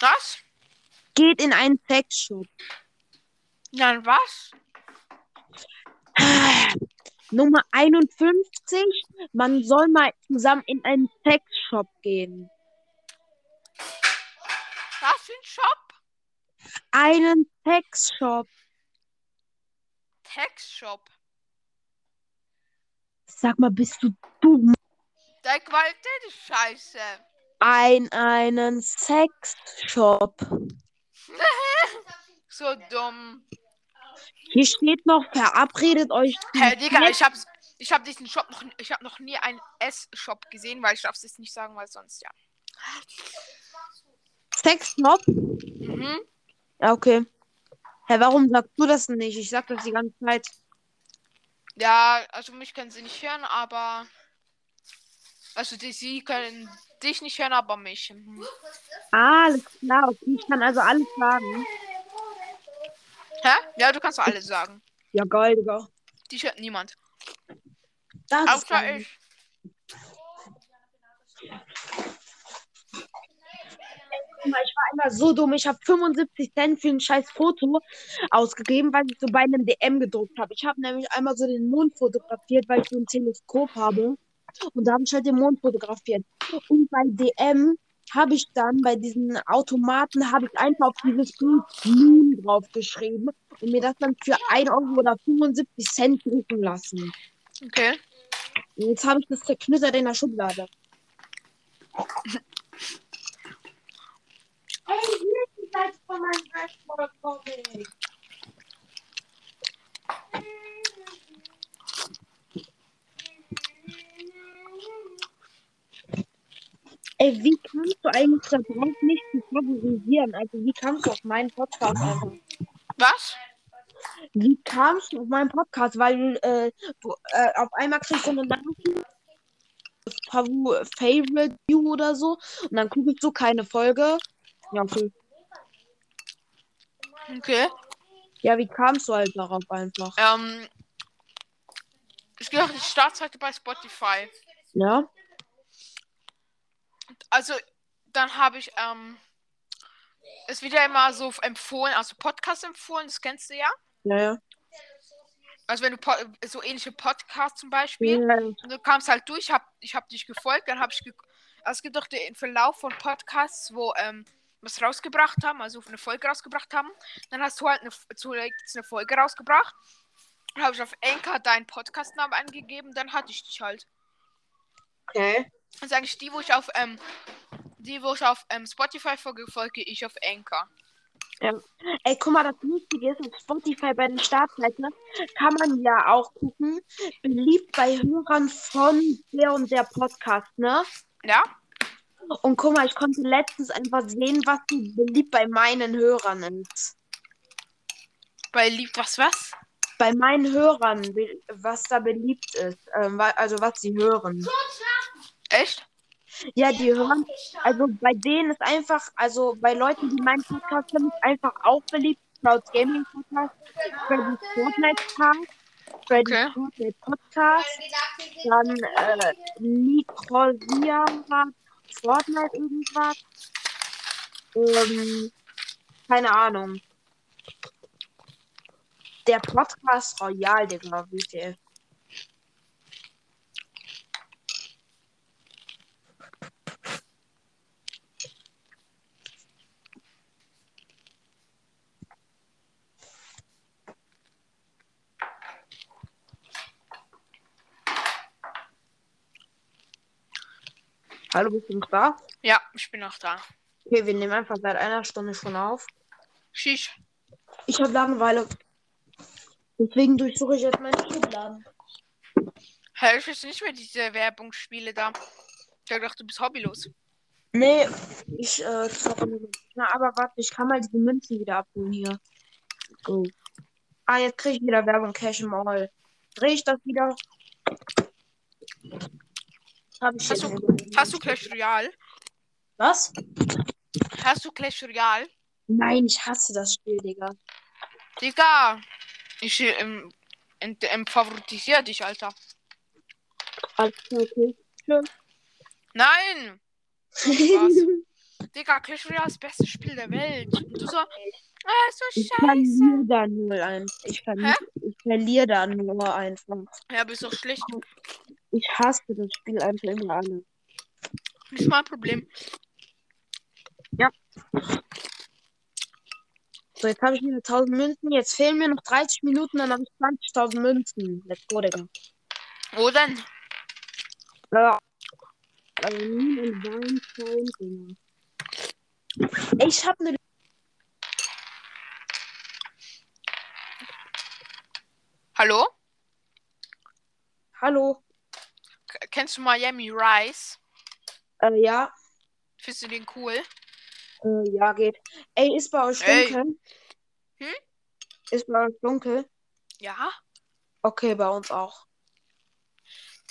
Was? Geht in einen Sexshop. Nein, was? Nummer 51, man soll mal zusammen in einen Sexshop gehen. Was für ein Shop? Einen Sexshop. Textshop. Sag mal, bist du dumm? Der Qualität ist scheiße. Ein, einen Sexshop. So dumm. Hier steht noch, verabredet euch. Hä, Digga, ich hab, ich hab diesen Shop noch, ich hab noch nie einen S-Shop gesehen, weil ich darf es jetzt nicht sagen, weil sonst ja. Sexshop? Mhm. Ja, okay. Hä, warum sagst du das nicht? Ich sag das die ganze Zeit. Ja, also mich können sie nicht hören, aber. Also die, sie können dich nicht hören, aber mich. Mhm. Alles klar, okay. Ich kann also alles sagen. Hä? Ja, du kannst alles sagen. Ja, geil, Digga. Dich hört niemand. Das ist Außer ich. Guck mal, Ich war einmal so dumm. Ich habe 75 Cent für ein scheiß Foto ausgegeben, weil ich so bei einem DM gedruckt habe. Ich habe nämlich einmal so den Mond fotografiert, weil ich so ein Teleskop habe. Und da habe ich halt den Mond fotografiert. Und bei DM habe ich dann bei diesen Automaten habe ich einfach auf dieses Bild Moon draufgeschrieben und mir das dann für 1 Euro oder 75 Cent drucken lassen. Okay. Und jetzt habe ich das zerknittert in der Schublade. Hey, hier ist Seite von meinem Dashboard-Comic. Ey, wie kannst du eigentlich da drauf nicht zu favorisieren? Also, wie kamst du auf meinen Podcast einfach? Was? Wie kamst du auf meinen Podcast? Weil äh, du äh, auf einmal kriegst du eine Nachricht, Favorite View oder so, und dann gucke ich so keine Folge. Ja, okay. Okay. Ja, wie kamst du halt darauf einfach? Ähm. Ich gehe auf die Startseite bei Spotify. Ja? Also, dann habe ich, ähm. Es wird ja immer so empfohlen, also Podcast empfohlen, das kennst du ja. Ja, ja. Also wenn du so ähnliche Podcasts zum Beispiel. ja. Und du kamst halt durch, hab, ich habe dich gefolgt, dann habe ich ge Also es gibt doch den Verlauf von Podcasts, wo ähm, was rausgebracht haben, also eine Folge rausgebracht haben. Dann hast du halt eine, zuletzt eine Folge rausgebracht. Dann habe ich auf Anchor deinen Podcastnamen angegeben, dann hatte ich dich halt. Okay. Das ist eigentlich die, wo ich auf, ähm, die, wo ich auf ähm, Spotify folge, folge ich auf Anchor. Ey, guck mal, das Lustige ist, auf Spotify bei den Startseiten kann man ja auch gucken, beliebt bei Hörern von der und der Podcast, ne? Ja? Und guck mal, ich konnte letztens einfach sehen, was beliebt bei meinen Hörern ist. Bei Lieb was was? Bei meinen Hörern, was da beliebt ist. Ähm, also was sie hören. Echt? Ja, die hören, also bei denen ist einfach, also bei Leuten, die meinen Podcast hören, ist einfach auch beliebt. Clouds Gaming Podcast, Freddy's Fortnite Cast, Freddy's Okay. Fortnite Podcast, dann äh, Nicrosia Fortnite irgendwas. Ähm, keine Ahnung. Der Podcast Royal, Digga, WTF. Hallo, bist du noch da? Ja, ich bin noch da. Okay, wir nehmen einfach seit einer Stunde schon auf. Shish. Ich habe Langeweile. Deswegen durchsuche ich jetzt meine Schubladen. Hä, ich weiß nicht mehr diese Werbungsspiele da. Ich gedacht, du bist hobbylos. Nee, ich äh, zocke nur. Na, aber warte, ich kann mal diese Münzen wieder abholen hier. Go. Ah, jetzt kriege ich wieder Werbung Cash im All. Dreh ich das wieder? Hab ich Hast du, hast du Clash Royale? Was? Hast du Clash Royale? Nein, ich hasse das Spiel, Digga. Digga. Ich ähm, ent- ähm, favoritisiere dich, Alter. Alles okay. Nein! Digga, Clash Royale ist das beste Spiel der Welt. Und du so, ah, so Ich scheiße. verliere da nur einfach. Ich verliere, ich verliere da nur einfach. Ja, bist doch schlecht. Ich hasse das Spiel einfach immer alle. Nicht mein Problem. So, jetzt habe ich wieder 1000 Münzen. Jetzt fehlen mir noch 30 Minuten, dann habe ich 20.000 Münzen. Let's go, Digga. Wo denn? Ja. Also, nie und Weinstein, Digga. Ey, Ich habe eine. Hallo? Hallo. Kennst du Miami Rice? Äh, ja. Findest du den cool? Äh, ja, geht. Ey, ist bei euch Ey. dunkel? Hm? Ist bei euch dunkel? Ja? Okay, bei uns auch.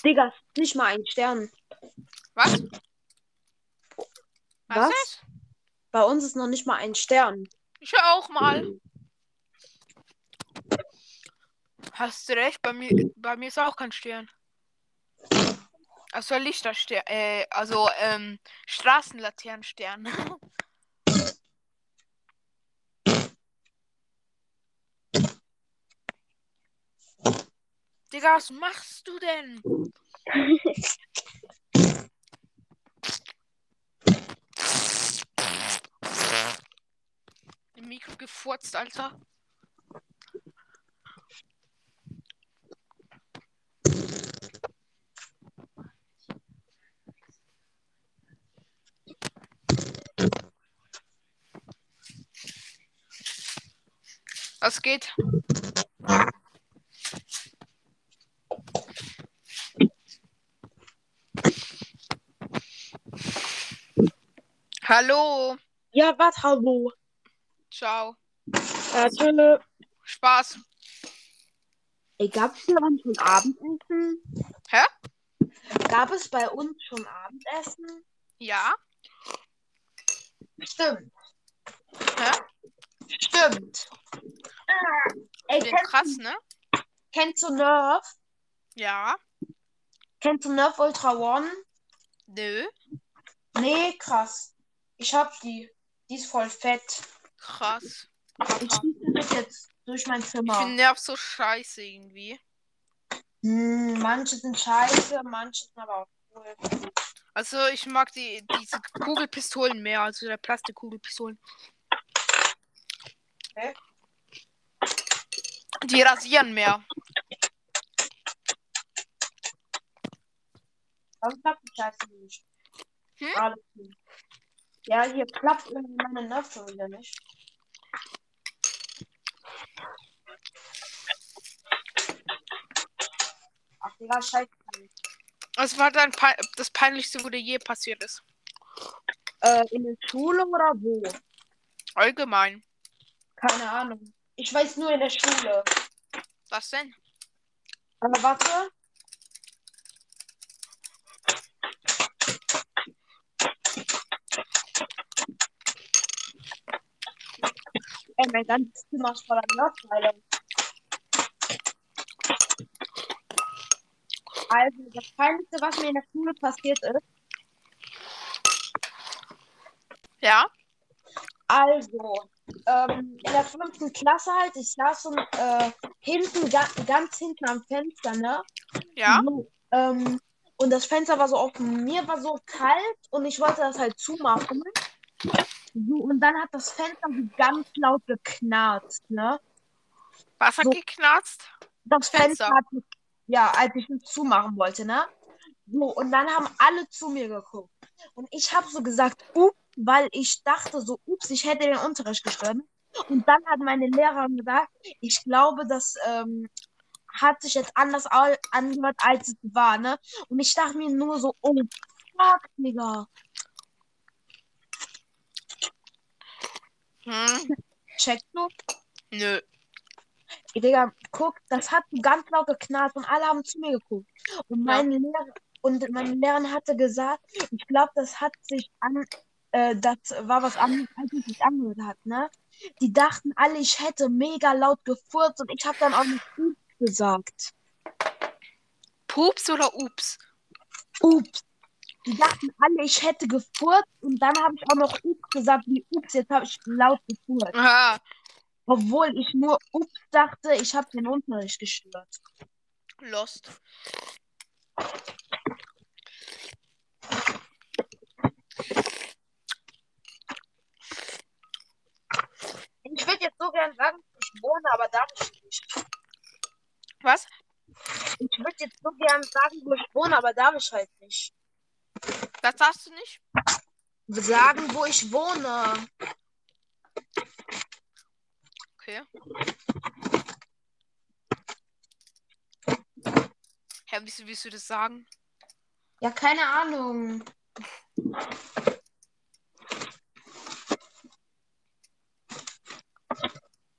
Digga, nicht mal ein Stern. Was? Was? ist? Bei uns ist noch nicht mal ein Stern. Ich auch mal. Hast du recht, bei mir, bei mir ist auch kein Stern. Also Lichterstern, äh, also ähm, Straßenlaternenstern. Digga, was machst du denn? Mikro gefurzt, Alter. Was geht? Hallo. Ja, was, hallo. Ciao. Äh, tschö. Spaß. Ey, gab es bei uns schon Abendessen? Hä? Gab es bei uns schon Abendessen? Ja? Stimmt. Hä? Stimmt. Ey, Den kennst, krass, ne? kennst du Nerf? Ja. Kennst du Nerf Ultra One? Nö. Nee, krass. Ich hab die. Die ist voll fett. Krass. Ich schieße damit jetzt durch mein Ich Zimmer. finde Nerv so scheiße irgendwie. Hm, manche sind scheiße, manche sind aber auch cool. Also ich mag die diese Kugelpistolen mehr, also der Plastikkugelpistolen. Hä? Die rasieren mehr. Warum klappt die Scheiße nicht? Hm? Alles gut. Ja, hier klappt irgendwie meine schon wieder nicht. Ach, Digga, scheiße. Was war dein Pe das peinlichste, wo dir je passiert ist? Äh, in der Schule oder wo? Allgemein. Keine Ahnung. Ich weiß nur in der Schule. Was denn? Aber warte. Ey, mein ganzes Zimmer ist voller Nerfteile. Also, das Peinlichste, was mir in der Schule passiert ist, Ja? also, ähm, in der fünften Klasse halt, ich saß so äh, hinten, ga ganz hinten am Fenster, ne? Ja? So, ähm, und das Fenster war so offen. Mir war so kalt und ich wollte das halt zumachen. Und dann hat das Fenster so ganz laut geknarzt, ne? Was hat So. geknarzt? Das Fenster. Fenster hat, ja, als ich es zumachen wollte, ne? So, und dann haben alle zu mir geguckt. Und ich habe so gesagt, ups, weil ich dachte so, ups, ich hätte den Unterricht gestört. Und dann hat meine Lehrerin gesagt, ich glaube, das ähm, hat sich jetzt anders angehört, als es war, ne? Und ich dachte mir nur so, oh, fuck, Digga. Hm? Checkst du? Nö. Digga, guck, das hat ganz laut geknallt und alle haben zu mir geguckt. Und Ja. meine Lehrer, und meine Lehrerin hatte gesagt, ich glaube, das hat sich an, äh, das war was anderes, als es sich angehört hat, ne? Die dachten alle, ich hätte mega laut gefurzt und ich habe dann auch nicht Ups gesagt. Pups oder Ups? Ups. Die dachten alle, ich hätte gefurzt und dann habe ich auch noch Ups gesagt, wie Ups, jetzt habe ich laut gefurzt. Aha. Obwohl ich nur Ups dachte, ich habe den Unterricht gestört. Lost. Ich würde jetzt so gern sagen, wo ich wohne, aber darf ich nicht. Was? Ich würde jetzt so gern sagen, wo ich wohne, aber darf ich halt nicht. Das darfst du nicht? Sagen, wo ich wohne. Okay. Hä, wieso willst du das sagen? Ja, keine Ahnung.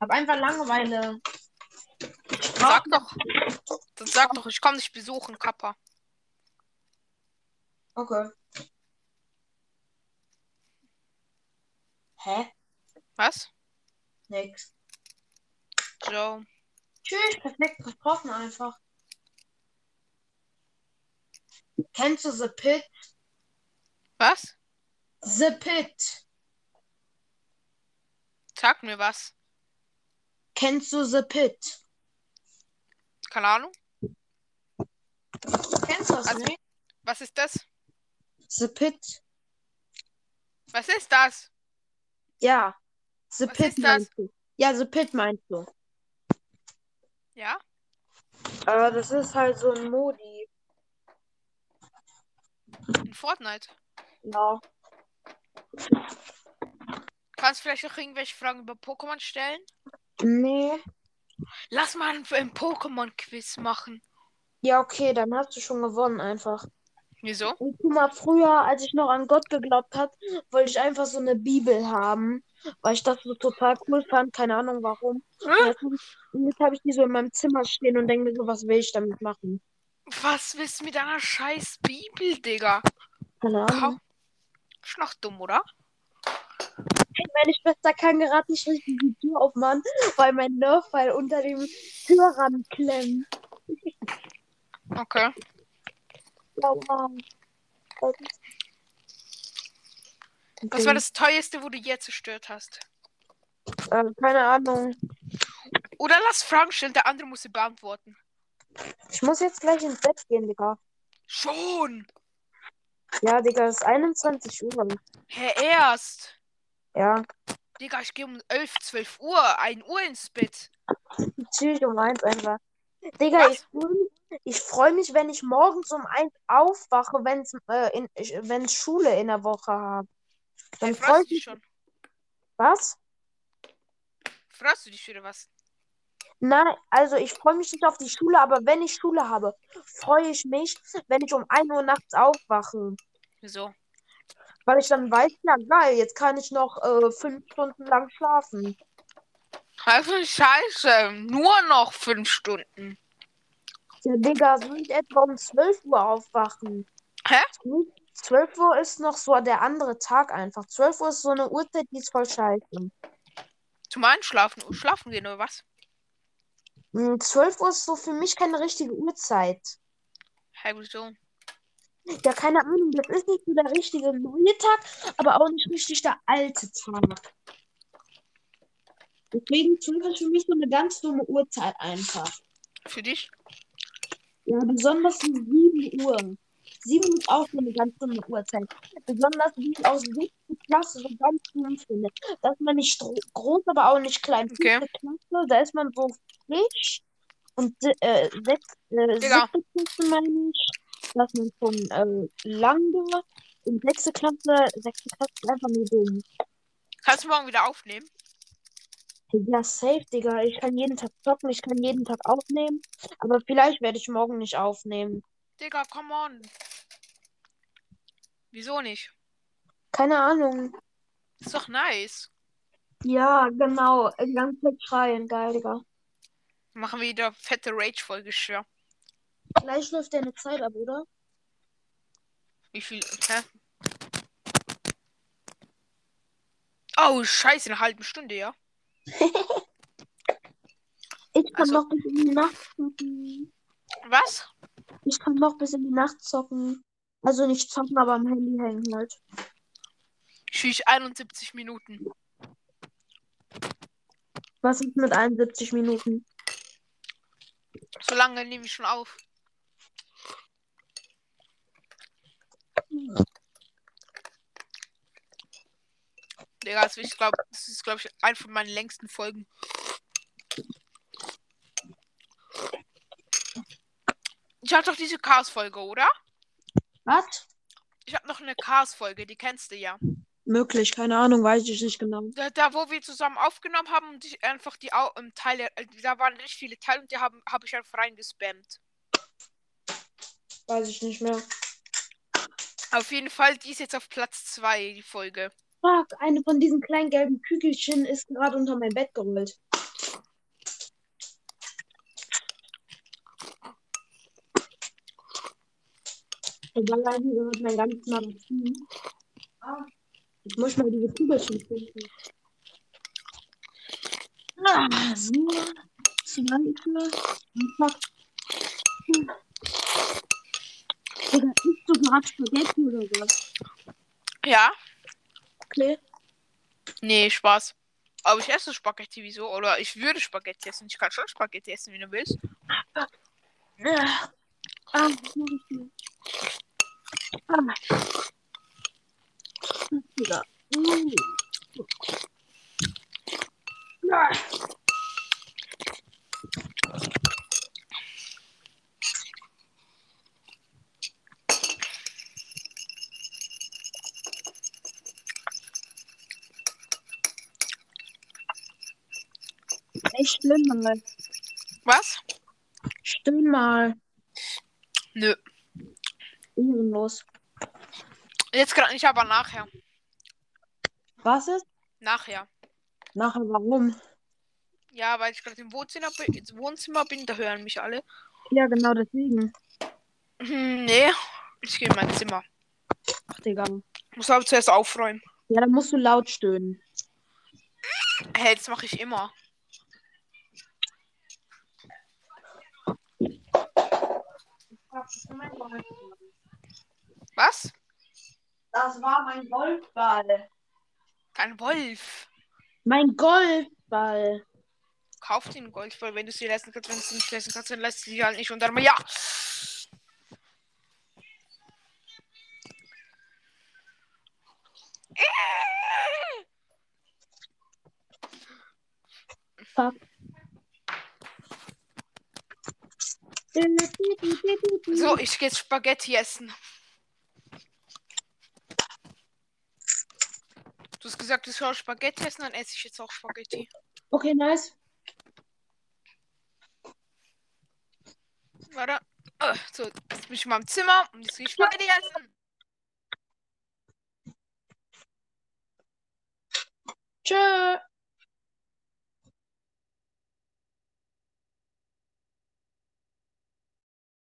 Hab einfach Langeweile. Sag doch. Dann sag doch, ich komm dich besuchen, Kappa. Okay. Hä? Was? Nix. Joe. Tschüss, perfekt getroffen einfach. Kennst du The Pit? Was? The Pit. Sag mir was. Kennst du The Pit? Keine Ahnung. Kennst du das Also- nicht? Was ist das? The Pit. Was ist das? Ja. The Was Pit meinst du. Ja, The Pit meinst du. Ja? Äh, das ist halt so ein Modi. In Fortnite. Ja. Kannst du vielleicht noch irgendwelche Fragen über Pokémon stellen? Nee. Lass mal ein, ein Pokémon-Quiz machen. Ja, okay, dann hast du schon gewonnen einfach. Wieso? Und guck mal, früher, als ich noch an Gott geglaubt habe, wollte ich einfach so eine Bibel haben, weil ich das so total cool fand. Keine Ahnung warum. Ich- und jetzt habe ich die so in meinem Zimmer stehen und denke mir so, was will ich damit machen? Was willst du mit deiner scheiß Bibel, Digga? Keine Ahnung. Ist noch dumm, oder? Meine Schwester kann gerade nicht richtig die Tür aufmachen, weil mein Nerfball unter dem Türrand klemmt. Okay. Ja, Mann. Das ist- Was war das teuerste, wo du je zerstört hast? Äh, keine Ahnung. Oder lass Fragen stellen, der andere muss sie beantworten. Ich muss jetzt gleich ins Bett gehen, Digga. Schon! Ja, Digga, es ist 21 Uhr. Hä, erst? Ja, Digga, ich gehe um 11, 12 Uhr, 1 Uhr ins Bett. chill um eins einfach. Digga, Was? ich, ich freue mich, wenn ich morgens um eins aufwache, wenn's, äh, in, ich- wenn's Schule in der Woche habe. Dann Hey, freue ich mich. schon? Was? Freust du dich wieder was? Nein, also ich freue mich nicht auf die Schule, aber wenn ich Schule habe, freue ich mich, wenn ich um 1 Uhr nachts aufwache. Wieso? Weil ich dann weiß, ja geil, jetzt kann ich noch äh, fünf Stunden lang schlafen. Also scheiße, nur noch 5 Stunden. Ja, Digga, soll ich etwa um 12 Uhr aufwachen? Hä? 12 Uhr ist noch so der andere Tag einfach. 12 Uhr ist so eine Uhrzeit, die ist voll scheiße. Zum Einschlafen, schlafen gehen oder was? Hm, 12 Uhr ist so für mich keine richtige Uhrzeit. Hä, wieso? Ja, keine Ahnung, das ist nicht so der richtige neue Tag, aber auch nicht richtig der alte Tag. Deswegen 12 ist für mich so eine ganz dumme Uhrzeit einfach. Für dich? Ja, besonders um 7 Uhr. 7 Uhr ist auch so eine ganz dumme Uhrzeit. Besonders wie ich aus siebten Klasse so ganz dumm finde. Da ist man nicht groß, aber auch nicht klein. Okay. Klasse, da ist man so frisch. Und äh, sechs, äh, Digga. siebte Klasse meine ich, man schon äh, lange. Und sechste Klasse, sechste Klasse einfach nur dumm. Kannst du morgen wieder aufnehmen? Ja, safe, Digga. Ich kann jeden Tag zocken, ich kann jeden Tag aufnehmen. Aber vielleicht werde ich morgen nicht aufnehmen. Digga, come on. Wieso nicht? Keine Ahnung. Ist doch nice. Ja, genau. Zeit schreien. Geil, Digga. Machen wir wieder fette Rage-Folge, schwör. Gleich läuft deine Zeit ab, oder? Wie viel? Hä? Oh, scheiße, eine halbe Stunde, ja? Ich kann Also- noch bis in die Nacht zocken. Was? Ich kann noch bis in die Nacht zocken. Also nicht zocken, aber am Handy hängen halt. Tschüss, 71 Minuten. Was ist mit 71 Minuten? So lange nehme ich schon auf. Digga, das ist, glaub, das ist, glaube ich, eine von meinen längsten Folgen. Ich hatte doch diese Chaos-Folge, oder? Was? Ich habe noch eine Chaos-Folge, die kennst du ja. Möglich, keine Ahnung, weiß ich nicht genau. Da, da wo wir zusammen aufgenommen haben und ich einfach die Au ähm, Teile, äh, da waren richtig viele Teile und die habe ich einfach reingespammt. Weiß ich nicht mehr. Auf jeden Fall, die ist jetzt auf Platz 2, die Folge. Fuck, eine von diesen kleinen gelben Kügelchen ist gerade unter mein Bett gerollt. Und alleine gehört mein ganzes Magazin. Ah, Ich muss mal diese Kügelchen finden. Ah, so. Fuck. Oder isst du gerade Spaghetti oder was? Ja? Okay. Nee, Spaß. Aber ich esse Spaghetti, wieso? Oder ich würde Spaghetti essen. Ich kann schon Spaghetti essen, wie du willst. Ah, ich? Ah. Digga. Ey, still mal. Was? Still mal. Nö. Ehrenlos. Jetzt gerade nicht, aber nachher. Was ist? Nachher. Nachher warum? Ja, weil ich gerade im Wohnzimmer Wohnzimmer bin, da hören mich alle. Ja, genau deswegen. Hm, nee. Ich gehe in mein Zimmer. Ach, Digga. Muss aber zuerst aufräumen. Ja, dann musst du laut stöhnen. Hey, das mache ich immer. Was? Das war mein Golfball. Kein Wolf. Mein Golfball. Kauf den Golfball, wenn du sie leisten kannst. Wenn du sie nicht leisten kannst, dann lässt sie halt nicht. Und dann mal ja. Fuck. So, ich gehe jetzt Spaghetti essen. Du hast gesagt, du sollst Spaghetti essen, dann esse ich jetzt auch Spaghetti. Okay, nice. Warte. Äh, So, jetzt bin ich in meinem Zimmer und jetzt gehe ich Spaghetti essen. Tschö.